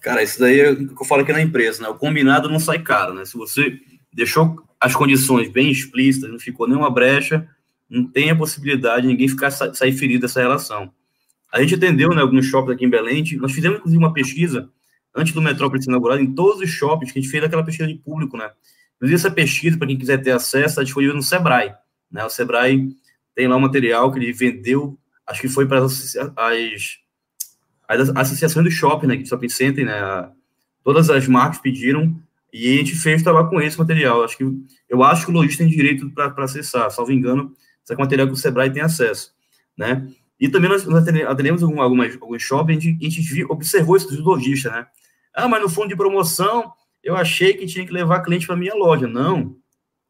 Cara, isso daí é o que eu falo aqui na empresa, né? O combinado não sai caro, né? Se você deixou as condições bem explícitas, não ficou nenhuma brecha, não tem a possibilidade de ninguém ficar sair ferido dessa relação. A gente atendeu né, alguns shoppings aqui em Belém, nós fizemos inclusive uma pesquisa antes do Metrópolis ser inaugurado em todos os shoppings, que a gente fez aquela pesquisa de público, né? Inclusive essa pesquisa, para quem quiser ter acesso, está disponível no Sebrae, né? O Sebrae tem lá um material que ele vendeu, acho que foi para as, as, as associações do shopping, né? Que shopping center, né? Todas as marcas pediram e a gente fez trabalho com esse material. Acho que eu acho que o lojista tem direito para acessar, salvo engano, esse é material que o Sebrae tem acesso, né? E também nós, nós atendemos algumas, alguns shoppings, a gente, observou isso dos lojistas, né? Ah, mas no fundo de promoção, eu achei que tinha que levar cliente para minha loja. Não,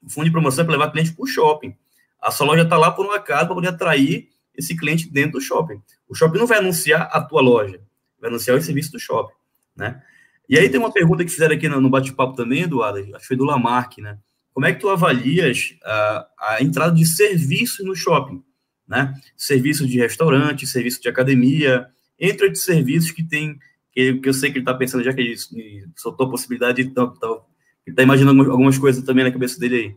o fundo de promoção é para levar cliente para o shopping. A sua loja está lá por um acaso para poder atrair esse cliente dentro do shopping. O shopping não vai anunciar a tua loja, vai anunciar o serviço do shopping, né? E aí tem uma pergunta que fizeram aqui no, bate-papo também, Eduardo, acho que foi do Lamarck, né? como é que tu avalias a, a entrada de serviços no shopping, né? Serviço de restaurante, serviço de academia, entre outros serviços que tem, que, que eu sei que ele está pensando, já que ele soltou a possibilidade de então, então, ele está imaginando algumas coisas também na cabeça dele aí.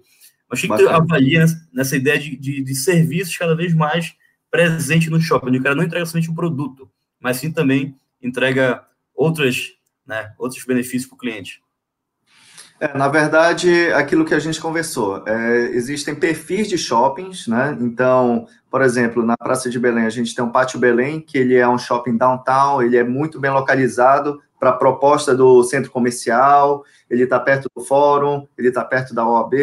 Mas o que, que tu avalia nessa ideia de, de, de, serviços cada vez mais presente no shopping? O cara não entrega somente um produto, mas sim também entrega outras, né, outros benefícios para o cliente. É, na verdade, aquilo que a gente conversou, é, existem perfis de shoppings, né? Então, por exemplo, na Praça de Belém, a gente tem um Pátio Belém, que ele é um shopping downtown, ele é muito bem localizado para a proposta do centro comercial, ele está perto do fórum, ele está perto da OAB,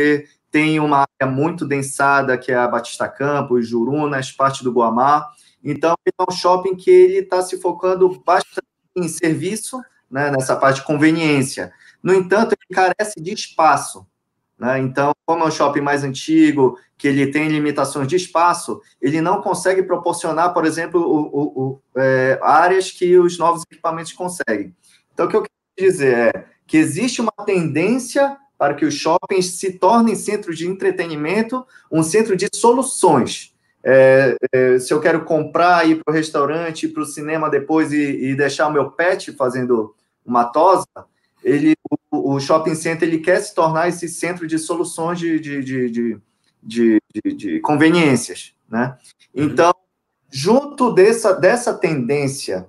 tem uma área muito densada, que é a Batista Campos, Jurunas, parte do Guamá. Então, é um shopping que ele está se focando bastante em serviço, né, nessa parte de conveniência. No entanto, ele carece de espaço. Né? Então, como é um shopping mais antigo, que ele tem limitações de espaço, ele não consegue proporcionar, por exemplo, o, o, o, é, áreas que os novos equipamentos conseguem. Então, o que eu quero dizer é que existe uma tendência para que os shoppings se tornem centro de entretenimento, um centro de soluções. É, é, se eu quero comprar, ir para o restaurante, ir para o cinema depois e, e deixar o meu pet fazendo uma tosa, ele, o, o, shopping center ele quer se tornar esse centro de soluções de, de, de, de, de, conveniências, né? Uhum. Então, junto dessa, dessa tendência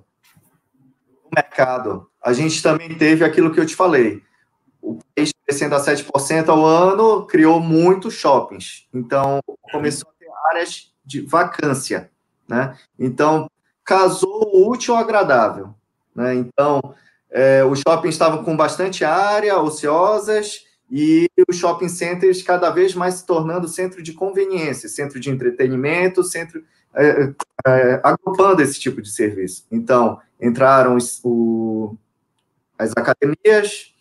no mercado, a gente também teve aquilo que eu te falei. O país crescendo a 7% ao ano criou muitos shoppings. Então, começou a ter áreas de vacância, né? Então, casou o útil ao agradável, né? Então, é, os shoppings estavam com bastante área, ociosas, e os shopping centers cada vez mais se tornando centro de conveniência, centro de entretenimento, centro é, é, agrupando esse tipo de serviço. Então, entraram os, o, as academias,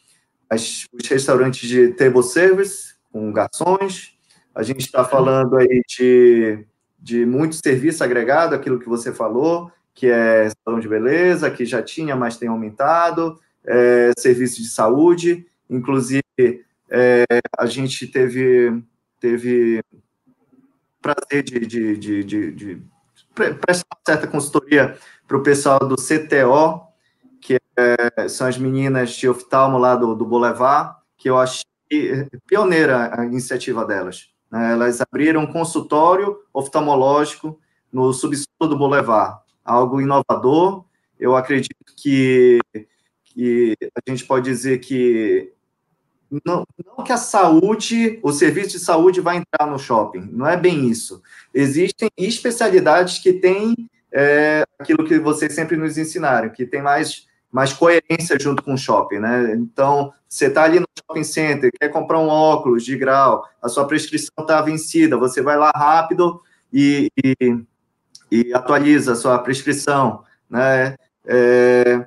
as, os restaurantes de table service, com garçons, a gente está falando aí de, de muito serviço agregado, aquilo que você falou, que é salão de beleza, que já tinha, mas tem aumentado, é, serviço de saúde, inclusive é, a gente teve, teve prazer de, de, de, de, de prestar certa consultoria para o pessoal do CTO, é, são as meninas de oftalmo lá do, do Boulevard, que eu achei pioneira a iniciativa delas. Né? Elas abriram um consultório oftalmológico no subsolo do Boulevard, algo inovador. Eu acredito que, que a gente pode dizer que não, não, que a saúde, o serviço de saúde vai entrar no shopping, não é bem isso. Existem especialidades que têm é, aquilo que vocês sempre nos ensinaram, que tem mais, mais coerência junto com o shopping, né? Então, você está ali no shopping center, quer comprar um óculos de grau, a sua prescrição está vencida, você vai lá rápido e, e, e atualiza a sua prescrição, né? É,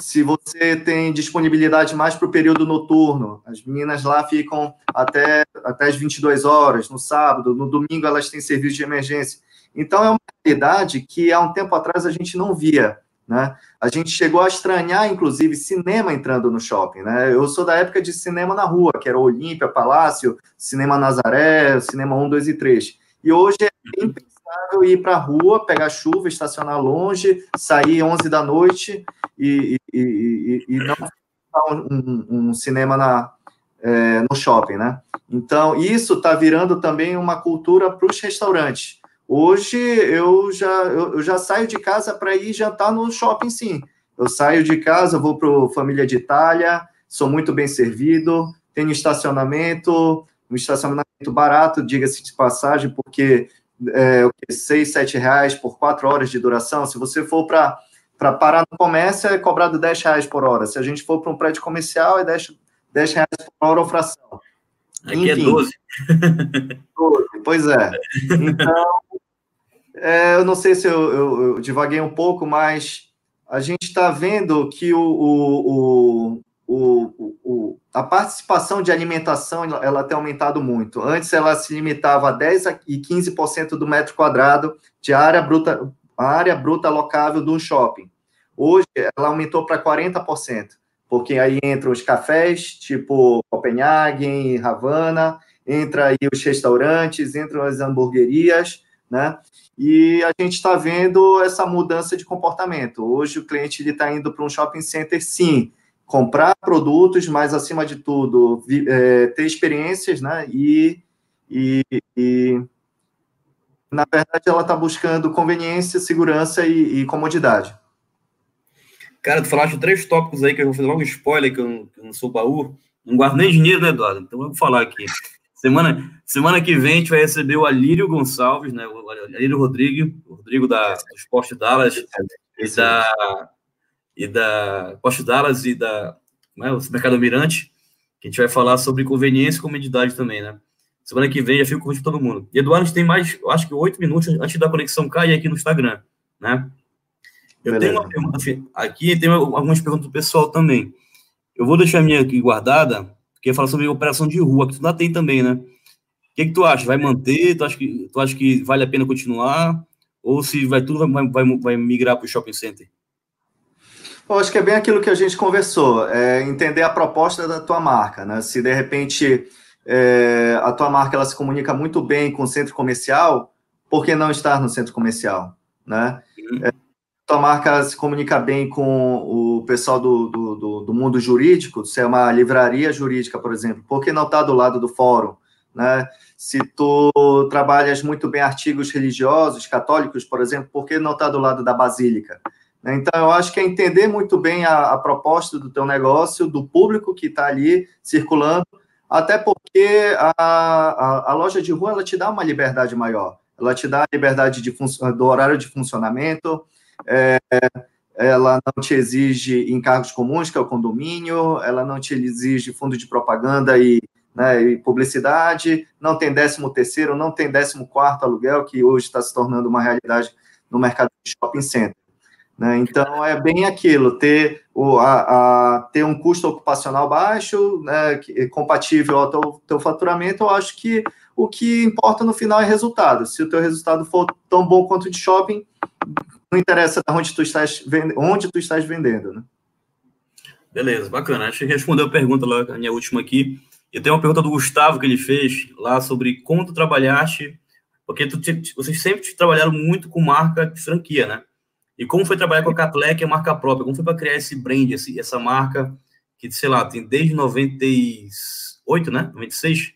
se você tem disponibilidade mais para o período noturno, as meninas lá ficam até, até as 22 horas, no sábado, no domingo elas têm serviço de emergência. Então, é uma realidade que há um tempo atrás a gente não via. Né? A gente chegou a estranhar, inclusive, cinema entrando no shopping. Né? Eu sou da época de cinema na rua, que era Olímpia, Palácio, Cinema Nazaré, Cinema 1, 2 e 3. E hoje é impensável ir para a rua, pegar chuva, estacionar longe, sair 11 da noite e, e, e, e não um, um, cinema na, é, no shopping, né? Então, isso está virando também uma cultura para os restaurantes. Hoje, eu já, eu, eu já saio de casa para ir jantar no shopping, sim. Eu saio de casa, vou para Família de Itália, sou muito bem servido, tenho estacionamento, um estacionamento barato, diga-se de passagem, porque é, seis, sete reais por quatro horas de duração. Se você for para para parar no comércio é cobrado 10 reais por hora. Se a gente for para um prédio comercial, é 10, 10 reais por hora ou fração. Aqui é Enfim, é 12. 12. Pois é. (laughs) Então, é, eu não sei se eu, eu, eu, divaguei um pouco, mas a gente está vendo que o, o, o, o, a participação de alimentação ela tem aumentado muito. Antes ela se limitava a 10 e 15% do metro quadrado de área bruta, área bruta alocável do shopping. Hoje, ela aumentou para 40%, porque aí entram os cafés, tipo Copenhagen, Havana, entra aí os restaurantes, entram as hamburguerias, né? E a gente está vendo essa mudança de comportamento. Hoje o cliente está indo para um shopping center, sim, comprar produtos, mas acima de tudo é, ter experiências, né? E, e, e na verdade, ela está buscando conveniência, segurança e, e, comodidade. Cara, tu falaste três tópicos aí que eu vou fazer logo um spoiler, que eu, não, que eu não sou baú. Não guardo nem dinheiro, né, Eduardo? Então eu vou falar aqui. Semana, semana que vem a gente vai receber o Alírio Gonçalves, né? O Alírio Rodrigo, o Rodrigo da, do Esporte Dallas e da, e da Poste Dallas e da é, o Mercado Mirante, que a gente vai falar sobre conveniência e comodidade também, né? Semana que vem já fico com todo mundo. E Eduardo, a gente tem mais, acho que oito minutos antes da conexão cair aqui no Instagram, né? Eu Beleza. tenho uma pergunta assim, aqui, tem algumas perguntas do pessoal também. Eu vou deixar a minha aqui guardada, porque falar sobre operação de rua, que tu ainda tem também, né? O que, que tu acha? Vai manter? Tu acha, que, tu acha que vale a pena continuar? Ou se vai tudo vai, vai, vai migrar para o shopping center? Eu acho que é bem aquilo que a gente conversou, é entender a proposta da tua marca, né? Se de repente é, a tua marca ela se comunica muito bem com o centro comercial, por que não estar no centro comercial, né? Uhum. É, tua marca se comunica bem com o pessoal do, do, do, do, mundo jurídico, se é uma livraria jurídica, por exemplo, por que não estar tá do lado do fórum, né? Se tu trabalhas muito bem artigos religiosos, católicos, por exemplo, por que não estar tá do lado da basílica? Então, eu acho que é entender muito bem a, a proposta do teu negócio, do público que está ali circulando, até porque a, a, a, loja de rua ela te dá uma liberdade maior, ela te dá a liberdade de do horário de funcionamento, é, ela não te exige encargos comuns, que é o condomínio, ela não te exige fundo de propaganda e, né, e publicidade, não tem décimo terceiro, não tem décimo quarto aluguel, que hoje está se tornando uma realidade no mercado de shopping center. Né? Então, é bem aquilo, ter, o, a, a, ter um custo ocupacional baixo, né, compatível ao teu, teu faturamento, eu acho que o que importa no final é resultado. Se o teu resultado for tão bom quanto de shopping, não interessa onde tu estás, onde tu estás vendendo, né? Beleza, bacana. Acho que respondeu a pergunta lá, a minha última aqui. E tem uma pergunta do Gustavo que ele fez lá sobre como tu trabalhaste, porque tu, vocês sempre trabalharam muito com marca de franquia, né? E como foi trabalhar com a Catlé, que é marca própria? Como foi para criar esse brand, esse, essa marca que, sei lá, tem desde 98, né? 96?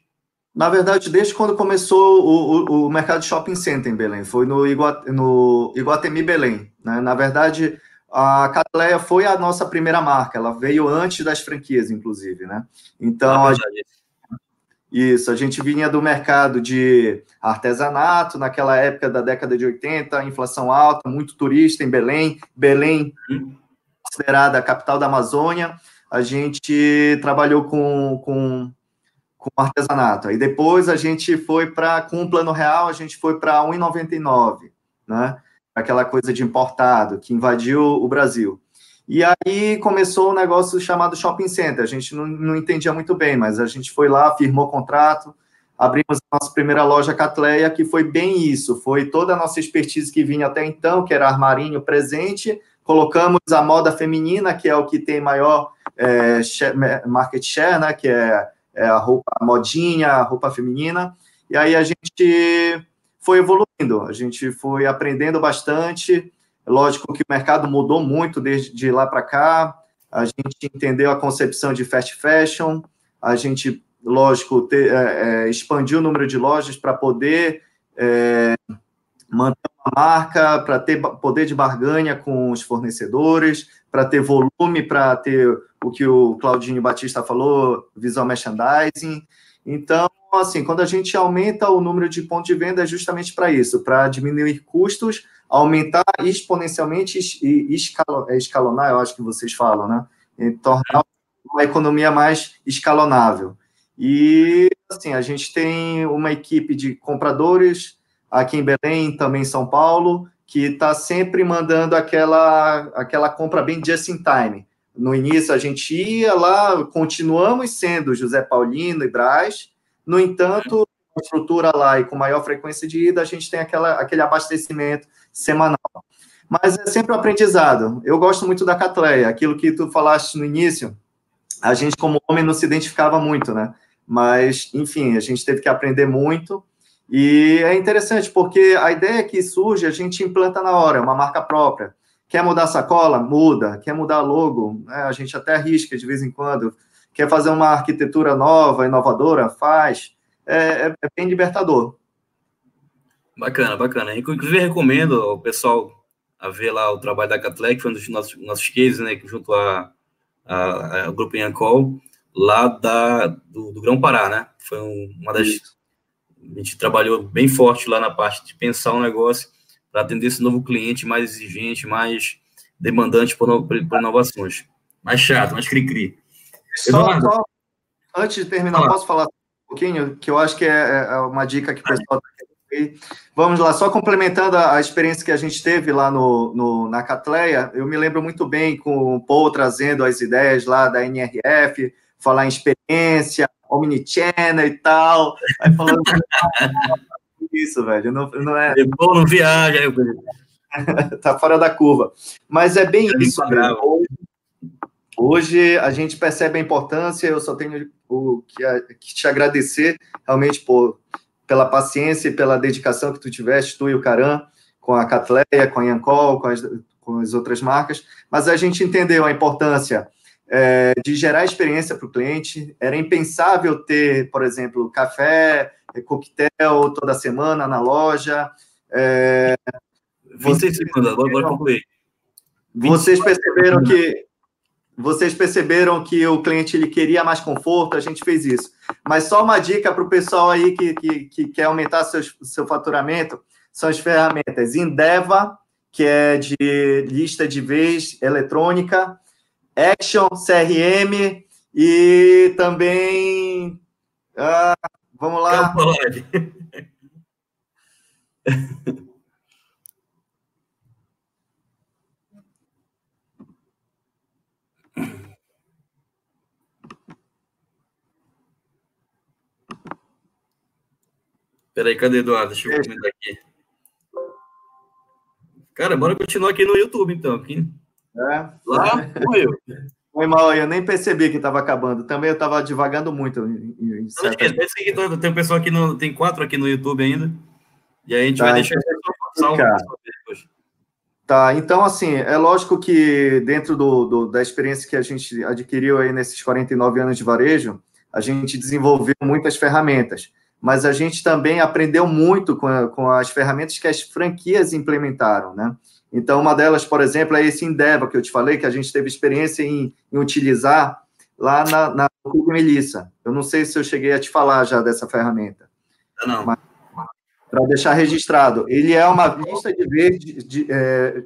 Na verdade, desde quando começou o, o, o mercado de shopping center em Belém, foi no, Igua, no Iguatemi Belém. Né? Na verdade, a Catleia foi a nossa primeira marca, ela veio antes das franquias, inclusive, né? Então, a gente, isso, a gente vinha do mercado de artesanato, naquela época da década de 80, inflação alta, muito turista em Belém, Belém uhum. considerada a capital da Amazônia, a gente trabalhou com, com, com artesanato. Aí depois a gente foi para, com o plano real, a gente foi para 1,99, né? Aquela coisa de importado que invadiu o Brasil. E aí começou um negócio chamado shopping center. A gente não, não entendia muito bem, mas a gente foi lá, firmou contrato, abrimos a nossa primeira loja Catleia, que foi bem isso. Foi toda a nossa expertise que vinha até então, que era armarinho presente. Colocamos a moda feminina, que é o que tem maior é, market share, né? Que é, é a roupa a modinha, a roupa feminina. E aí a gente foi evoluindo, a gente foi aprendendo bastante. Lógico que o mercado mudou muito desde de lá para cá. A gente entendeu a concepção de fast fashion. A gente, lógico, ter, é, é, expandiu o número de lojas para poder é, manter uma marca, para ter poder de barganha com os fornecedores, para ter volume, para ter o que o Claudinho Batista falou, visual merchandising. Então, assim, quando a gente aumenta o número de pontos de venda, é justamente para isso, para diminuir custos, aumentar exponencialmente e é, escalonar, eu acho que vocês falam, né? E tornar uma economia mais escalonável. E, assim, a gente tem uma equipe de compradores aqui em Belém, também em São Paulo, que está sempre mandando aquela, aquela compra bem just in time. No início a gente ia lá, continuamos sendo José Paulino e Braz, no entanto, com estrutura lá e com maior frequência de ida, a gente tem aquela, aquele abastecimento semanal. Mas é sempre um aprendizado. Eu gosto muito da Catleia, aquilo que tu falaste no início, a gente como homem não se identificava muito, né? Mas, enfim, a gente teve que aprender muito. E é interessante, porque a ideia que surge, a gente implanta na hora, é uma marca própria. Quer mudar sacola? Muda. Quer mudar logo? Né? A gente até arrisca de vez em quando. Quer fazer uma arquitetura nova, inovadora? Faz. É, é, é bem libertador. Bacana, bacana. Inclusive, recomendo ao pessoal a ver lá o trabalho da Catlec, que foi um dos nossos, nossos cases, né, junto a, a, a Grupo Iancol, lá da, do, do Grão Pará, né? Foi um, uma das. A gente trabalhou bem forte lá na parte de pensar um negócio para atender esse novo cliente mais exigente, mais demandante por, por inovações. Mais chato, mais cri-cri. Só, só, antes de terminar, posso falar um pouquinho? Que eu acho que é, é uma dica que o pessoal tá Vamos lá, só complementando a, a, experiência que a gente teve lá no, no, na Catleia, eu me lembro muito bem com o Paul trazendo as ideias lá da NRF, falar em experiência, omnichannel e tal, aí falando (laughs) isso, velho. Não, não é. é bom, não viaja. (laughs) tá fora da curva. Mas é bem é isso, hoje, hoje, a gente percebe a importância. Eu só tenho o que, que te agradecer realmente por, pela paciência e pela dedicação que tu tiveste, tu e o Caran, com a Catleia, com a Yancol, com as, com as outras marcas. Mas a gente entendeu a importância é, de gerar experiência para o cliente. Era impensável ter, por exemplo, café, coquetel toda semana na loja. É, vocês, segundos, agora concluir. Vocês perceberam que vocês perceberam que o cliente ele queria mais conforto, a gente fez isso. Mas só uma dica para o pessoal aí que, que, que quer aumentar seu, seu faturamento, são as ferramentas Indeva, que é de lista de vez eletrônica, Action CRM e também. Ah, vamos lá. (laughs) Peraí, cadê Eduardo? Deixa eu comentar aqui. Cara, bora continuar aqui no YouTube, então. Aqui. É. Lá, morreu. Foi mal, eu nem percebi que estava acabando. Também eu estava devagando muito. Em, em certa... Tem um pessoal aqui no. Tem quatro aqui no YouTube ainda. E aí a gente tá, vai deixar então, Tá, então assim, é lógico que dentro do, do, da experiência que a gente adquiriu aí nesses 49 anos de varejo, a gente desenvolveu muitas ferramentas, mas a gente também aprendeu muito com, a, com as ferramentas que as franquias implementaram, né? Então, uma delas, por exemplo, é esse Endeavor que eu te falei, que a gente teve experiência em, em utilizar lá na, na Clube Melissa. Eu não sei se eu cheguei a te falar já dessa ferramenta. Não. Para deixar registrado. Ele é uma lista de verde. De, é...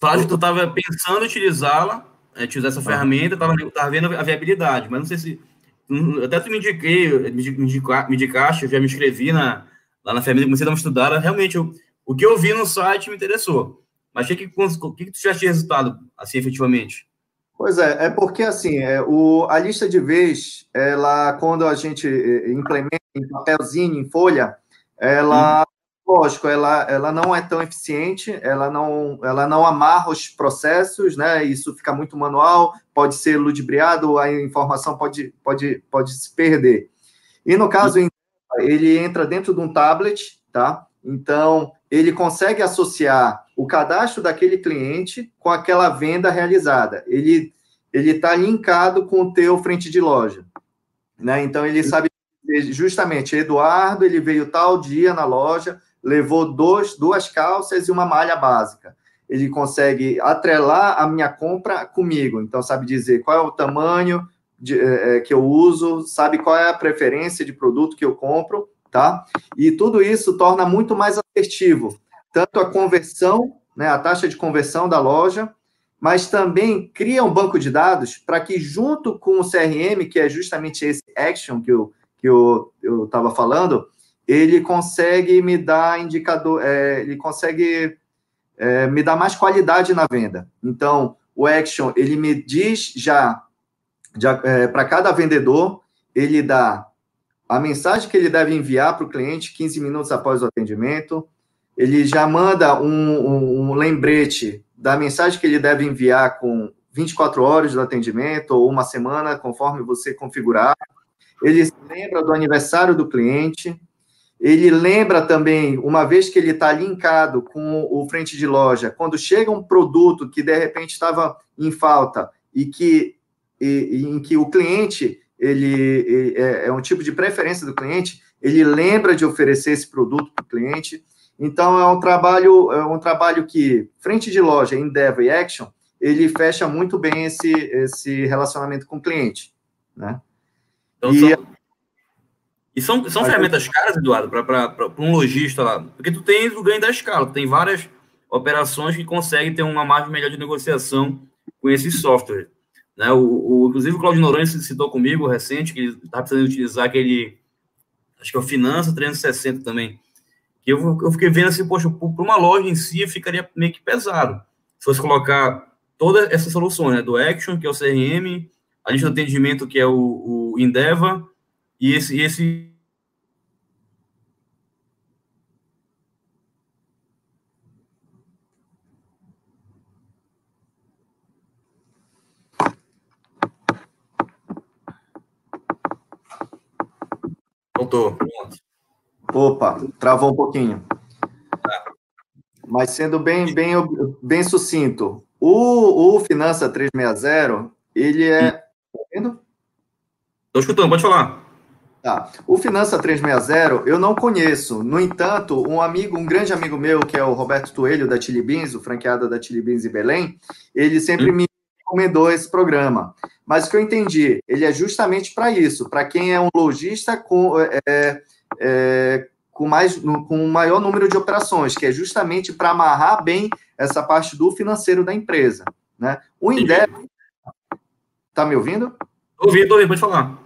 Flávio, tu estava pensando em utilizá-la, é, utilizar essa ah. ferramenta, estava vendo a viabilidade, mas não sei se. Até tu me indiquei, me, indica, me indicaste, eu já me inscrevi na, lá na ferramenta, comecei a dar uma estudada. Realmente, eu o que eu vi no site me interessou. Mas o que, que, que, tu tivesse de resultado, assim, efetivamente? Pois é, é porque, assim, é, o, a lista de vez, ela, quando a gente é, implementa em papelzinho, em folha, ela, hum. Lógico, ela, ela não é tão eficiente, ela não, ela não amarra os processos, né? Isso fica muito manual, pode ser ludibriado, a informação pode, pode, pode se perder. E no caso, ele entra dentro de um tablet, tá? Então, ele consegue associar o cadastro daquele cliente com aquela venda realizada. Ele ele está linkado com o teu frente de loja, né? Então ele sabe justamente Eduardo ele veio tal dia na loja, levou dois, duas calças e uma malha básica. Ele consegue atrelar a minha compra comigo. Então sabe dizer qual é o tamanho de, é, que eu uso, sabe qual é a preferência de produto que eu compro tá? E tudo isso torna muito mais assertivo, tanto a conversão, né, a taxa de conversão da loja, mas também cria um banco de dados para que, junto com o CRM, que é justamente esse action que eu que eu estava falando, ele consegue me dar indicador, é, ele consegue é, me dar mais qualidade na venda. Então, o action ele me diz já, já é, para cada vendedor, ele dá a mensagem que ele deve enviar para o cliente 15 minutos após o atendimento. Ele já manda um, um, um, lembrete da mensagem que ele deve enviar com 24 horas do atendimento ou uma semana, conforme você configurar. Ele lembra do aniversário do cliente. Ele lembra também, uma vez que ele está linkado com o frente de loja, quando chega um produto que de repente estava em falta e que e, em que o cliente ele é, é um tipo de preferência do cliente, ele lembra de oferecer esse produto para o cliente. Então é um trabalho, é um trabalho que frente de loja, Endeavor e Action, ele fecha muito bem esse, esse relacionamento com o cliente, né? Então, e, são, e são, são ferramentas caras, Eduardo, para um lojista lá, porque tu tens o ganho da escala, tu tem várias operações que conseguem ter uma margem melhor de negociação com esse software. Né? O, o, inclusive, o Claudio Noronha citou comigo recente que ele está precisando utilizar aquele, acho que é o Finança 360 também. Que eu, eu fiquei vendo assim, poxa, para uma loja em si ficaria meio que pesado. Se fosse colocar todas essas soluções, né? Do Action, que é o CRM, a lista de atendimento, que é o, o Endeavor, e esse, esse Voltou. Pronto. Opa, travou um pouquinho. Mas sendo bem, bem, bem sucinto, o, o Finança 360, ele é. Tá vendo? Estou escutando, pode falar. Tá. O Finança 360 eu não conheço. No entanto, um amigo, um grande amigo meu, que é o Roberto Toelho da Chili Beans, o franqueado da Chili Beans em Belém, ele sempre hum. me recomendou esse programa. Mas o que eu entendi, ele é justamente para isso, para quem é um lojista com, é, é, com, mais, com um maior número de operações, que é justamente para amarrar bem essa parte do financeiro da empresa. Né? O Indep. Está me ouvindo? Estou ouvindo, ouvindo, pode falar.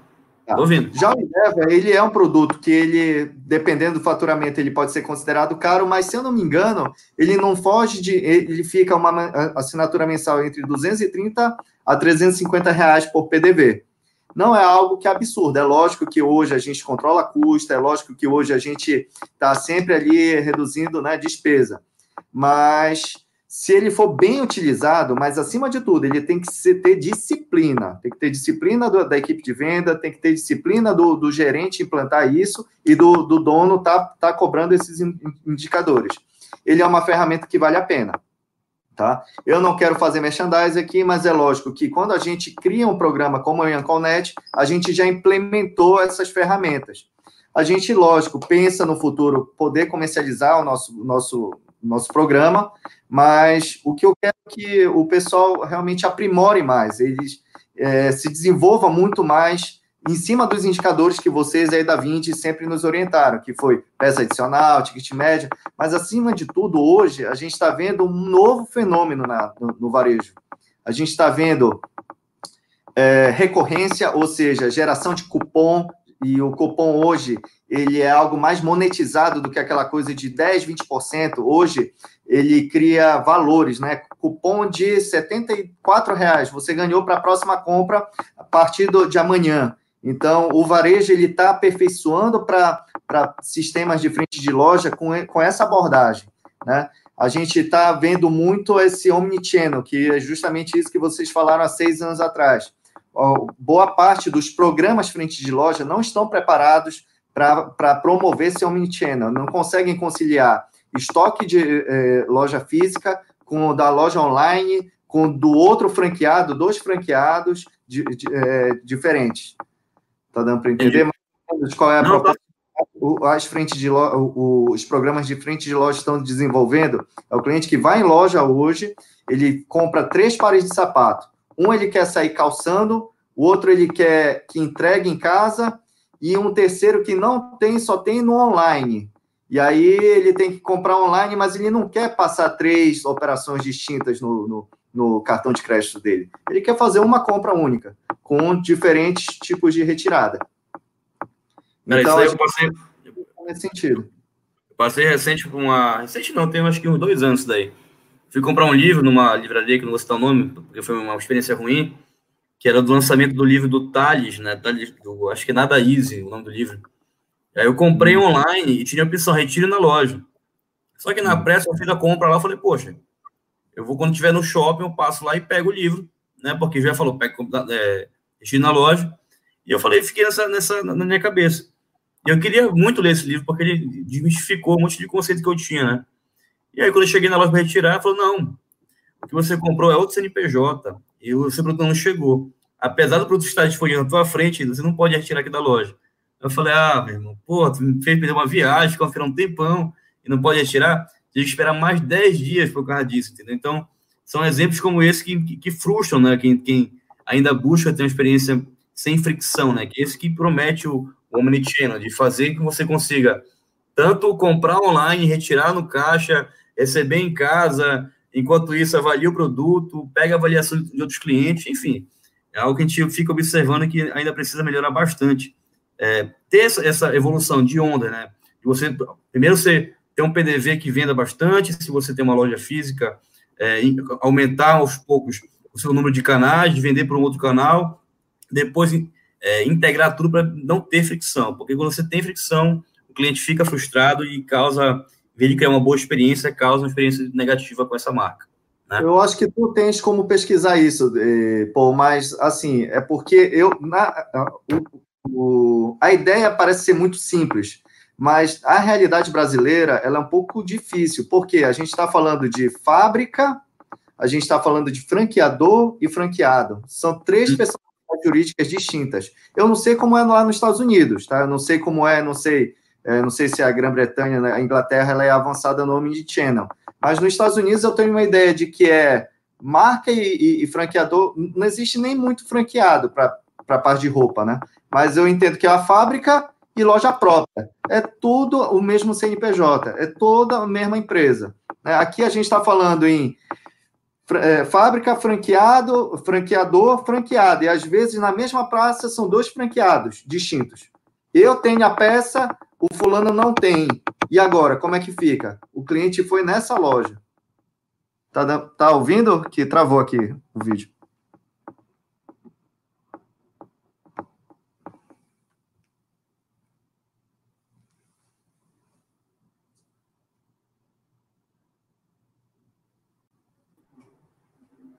Tá. ouvindo. Já o Endeavor, ele é um produto que ele, dependendo do faturamento, ele pode ser considerado caro, mas se eu não me engano, ele não foge de, ele fica uma assinatura mensal entre 230 a 350 reais por PDV. não é algo que é absurdo. É lógico que hoje a gente controla custo, é lógico que hoje a gente está sempre ali reduzindo né, despesa. Mas se ele for bem utilizado, mas acima de tudo, ele tem que ter disciplina. Tem que ter disciplina do, da equipe de venda, tem que ter disciplina do, do gerente implantar isso e do, do dono tá, tá cobrando esses indicadores. Ele é uma ferramenta que vale a pena. Tá? Eu não quero fazer merchandising aqui, mas é lógico que quando a gente cria um programa como o Yancolnet, a gente já implementou essas ferramentas. A gente, lógico, pensa no futuro poder comercializar o nosso, nosso, nosso programa, mas o que eu quero é que o pessoal realmente aprimore mais, eles é, se desenvolva muito mais em cima dos indicadores que vocês aí da Vindi sempre nos orientaram, que foi peça adicional, ticket médio, mas acima de tudo, hoje, a gente está vendo um novo fenômeno na, no, no varejo. A gente está vendo é, recorrência, ou seja, geração de cupom, e o cupom hoje, ele é algo mais monetizado do que aquela coisa de 10, 20%. Hoje, ele cria valores, né? Cupom de 74 reais, você ganhou para a próxima compra a partir de amanhã. Então, o varejo ele está aperfeiçoando para sistemas de frente de loja com, com essa abordagem. Né? A gente está vendo muito esse omnichannel, que é justamente isso que vocês falaram há seis anos atrás. Boa parte dos programas frente de loja não estão preparados para promover esse omnichannel, não conseguem conciliar estoque de eh, loja física com o da loja online, com do outro franqueado, dois franqueados de, de, eh, diferentes. Tá dando para entender? Mas qual é a Não, proposta? Tá... As frentes de loja, os programas de frente de loja estão desenvolvendo. É o cliente que vai em loja hoje, ele compra três pares de sapato. Um ele quer sair calçando, o outro ele quer que entregue em casa e um terceiro que não tem, só tem no online. E aí ele tem que comprar online, mas ele não quer passar três operações distintas no, no, no cartão de crédito dele. Ele quer fazer uma compra única com diferentes tipos de retirada. então, eu passei. Nesse sentido. Eu passei recente com uma. Recente não, tem acho que uns dois anos daí. Fui comprar um livro numa livraria que não vou citar o nome, porque foi uma experiência ruim, que era do lançamento do livro do Thales, né? Thales, do, acho que é Nada Easy, o nome do livro. Aí eu comprei hum. online e tinha a opção retiro na loja. Só que na hum. pressa eu fiz a compra lá, eu falei, poxa, eu vou quando estiver no shopping, eu passo lá e pego o livro, né? Porque já falou, pego, é, estive na loja, e eu falei, fiquei nessa, nessa na minha cabeça. E eu queria muito ler esse livro, porque ele desmistificou um monte de conceito que eu tinha, né? E aí, quando eu cheguei na loja para retirar, falou, não, o que você comprou é outro CNPJ, e o seu produto não chegou. Apesar do produto estar disponível na tua frente, você não pode retirar aqui da loja. Eu falei, ah, meu irmão, pô, tu me fez perder uma viagem, confiar um tempão, e não pode retirar, tem que esperar mais 10 dias por causa disso, entendeu? Então, são exemplos como esse que, que, que frustram, né? Quem, quem ainda busca ter uma experiência sem fricção, né? Que é esse que promete o, o Omnichannel, de fazer que você consiga tanto comprar online, retirar no caixa, receber em casa, enquanto isso avalia o produto, pega a avaliação de outros clientes, enfim, é algo que a gente fica observando que ainda precisa melhorar bastante. É, ter essa, evolução de onda, né? De você, primeiro, você ter um PDV que venda bastante, se você tem uma loja física, é, aumentar aos poucos o seu número de canais, de vender para um outro canal, depois é, integrar tudo para não ter fricção, porque quando você tem fricção, o cliente fica frustrado e causa, vez de criar uma boa experiência, causa uma experiência negativa com essa marca. Né? Eu acho que tu tens como pesquisar isso, pô, mas assim, é porque eu na, o, o, a ideia parece ser muito simples, mas a realidade brasileira ela é um pouco difícil, porque a gente está falando de fábrica a gente está falando de franqueador e franqueado. São três pessoas jurídicas distintas. Eu não sei como é lá nos Estados Unidos, tá? Eu não sei como é, não sei, é, não sei se a Grã-Bretanha, né, a Inglaterra, ela é avançada no nome de channel. Mas nos Estados Unidos eu tenho uma ideia de que é marca e, e, e franqueador, não existe nem muito franqueado para a parte de roupa, né? Mas eu entendo que é a fábrica e loja própria. É tudo o mesmo CNPJ, é toda a mesma empresa. Né? Aqui a gente está falando em é, fábrica, franqueado, franqueador, franqueado. E às vezes na mesma praça são dois franqueados distintos. Eu tenho a peça, o fulano não tem. E agora, como é que fica? O cliente foi nessa loja. Tá, tá ouvindo? Que travou aqui o vídeo.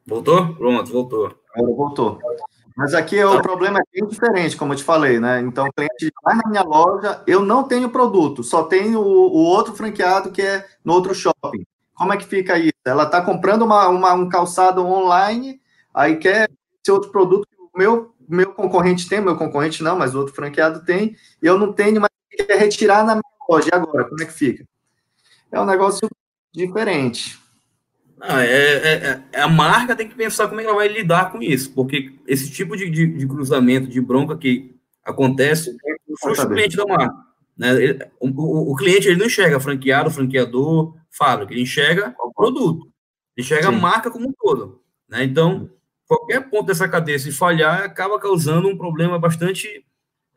Voltou? Pronto, voltou. Agora voltou. Mas aqui é o problema é bem diferente, como eu te falei, né? Então, o cliente vai na minha loja, eu não tenho produto, só tenho o, o outro franqueado que é no outro shopping. Como é que fica isso? Ela está comprando uma, uma, um calçado online, aí quer esse outro produto que o meu, meu concorrente tem, meu concorrente não, mas o outro franqueado tem, eu não tenho, mas quer retirar na minha loja. E agora, como é que fica? É um negócio diferente. Não, é, é, é, a marca tem que pensar como é que ela vai lidar com isso, porque esse tipo de, de, de cruzamento, de bronca que acontece, frustra o cliente da marca. Né? Ele, o, o, cliente ele não enxerga franqueado, franqueador, fábrica, ele enxerga o produto, ele enxerga Sim. a marca como um todo. Né? Então, qualquer ponto dessa cadeia, se falhar, acaba causando um problema bastante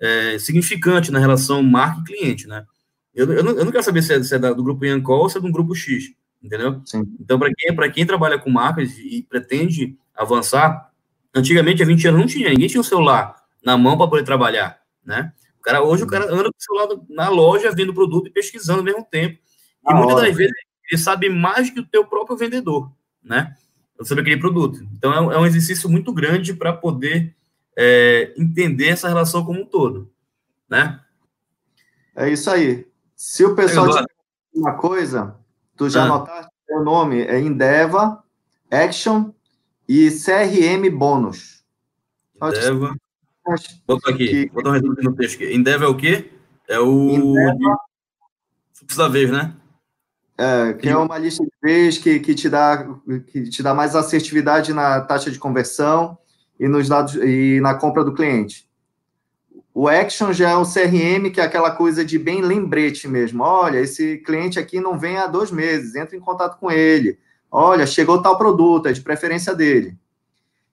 é, significante na relação marca e cliente. Né? Eu, eu, não, eu não quero saber se é, se é do grupo Yancol ou se é do grupo X entendeu? Sim. Então, para quem, quem trabalha com marcas e pretende avançar, antigamente, há 20 anos, não tinha, ninguém tinha um celular na mão para poder trabalhar, né? O cara, hoje, o cara anda com o celular na loja, vendo produto e pesquisando ao mesmo tempo. E ah, muitas das vezes, ele sabe mais que o teu próprio vendedor, né? Sobre aquele produto. Então, é um, é um exercício muito grande para poder é, entender essa relação como um todo, né? É isso aí. Se o pessoal tiver uma coisa, Tu já ah. notaste o nome? É Indeva, Action e CRM Bônus. Indeva. Bota aqui, que... vou dar um resumo no texto aqui. Indeva é o quê? É o. Indeva... Precisa ver, né? É, que é uma lista de vez que, que, te dá, que te dá mais assertividade na taxa de conversão e nos dados e na compra do cliente. O Action já é um CRM, que é aquela coisa de bem lembrete mesmo. Olha, esse cliente aqui não vem há dois meses, entra em contato com ele. Olha, chegou tal produto, é de preferência dele.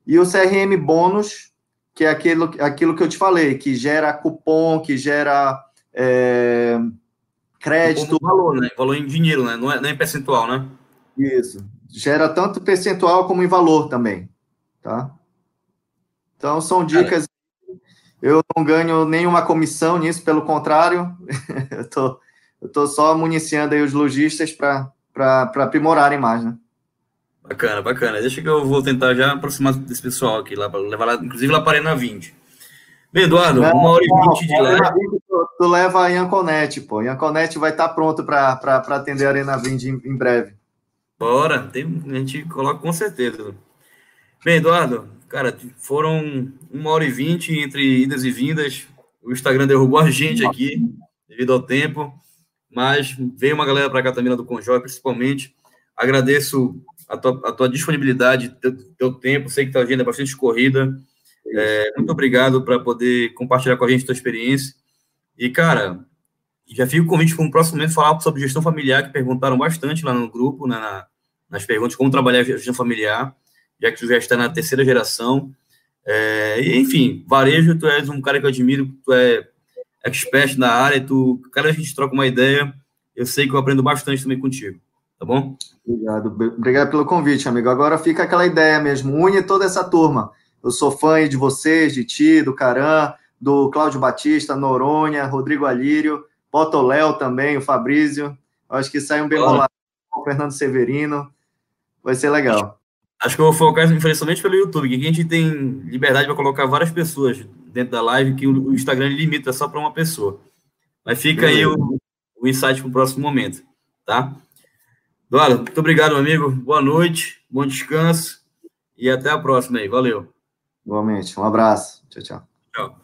E o CRM bônus, que é aquilo, aquilo que eu te falei, que gera cupom, que gera é, crédito. Valor, né? Valor em dinheiro, né? Não é, não é percentual, né? Isso. Gera tanto percentual como em valor também, tá? Então, são dicas eu não ganho nenhuma comissão nisso, pelo contrário, (laughs) eu tô, estou só municiando aí os lojistas para aprimorarem mais, né? Bacana, bacana. Deixa que eu vou tentar já aproximar desse pessoal aqui, lá, levar lá, inclusive lá para a Arena 20. Bem, Eduardo, não, uma hora e vinte de live. Tu, tu leva a Ianconete, pô. Ianconete vai estar tá pronto para atender a Arena 20 em, em breve. Bora, tem, a gente coloca com certeza. Bem, Eduardo, Cara, foram uma hora e vinte entre idas e vindas. O Instagram derrubou a gente aqui, devido ao tempo. Mas veio uma galera para cá também, lá do Conjoy, principalmente. Agradeço a tua, a tua disponibilidade, teu, teu tempo. Sei que tua agenda é bastante corrida. É, muito obrigado para poder compartilhar com a gente tua experiência. E, cara, já fico o convite para um próximo momento falar sobre gestão familiar, que perguntaram bastante lá no grupo, né, na, nas perguntas, como trabalhar a gestão familiar já que tu já está na terceira geração. É, enfim, varejo, tu és um cara que eu admiro, tu é expert na área, tu, cada vez que a gente troca uma ideia, eu sei que eu aprendo bastante também contigo, tá bom? Obrigado, obrigado pelo convite, amigo. Agora fica aquela ideia mesmo, une toda essa turma. Eu sou fã de vocês, de ti, do Caran, do Cláudio Batista, Noronha, Rodrigo Alírio, Potoléu também, o Fabrício. Acho que sai um bem bolado. O Fernando Severino. Vai ser legal. Acho que eu vou focar somente pelo YouTube, que aqui a gente tem liberdade para colocar várias pessoas dentro da live, que o Instagram limita só para uma pessoa. Mas fica aí o, o insight para o próximo momento, tá? Eduardo, muito obrigado, meu amigo. Boa noite, bom descanso e até a próxima aí. Valeu. Igualmente. Um abraço. Tchau, tchau. Tchau.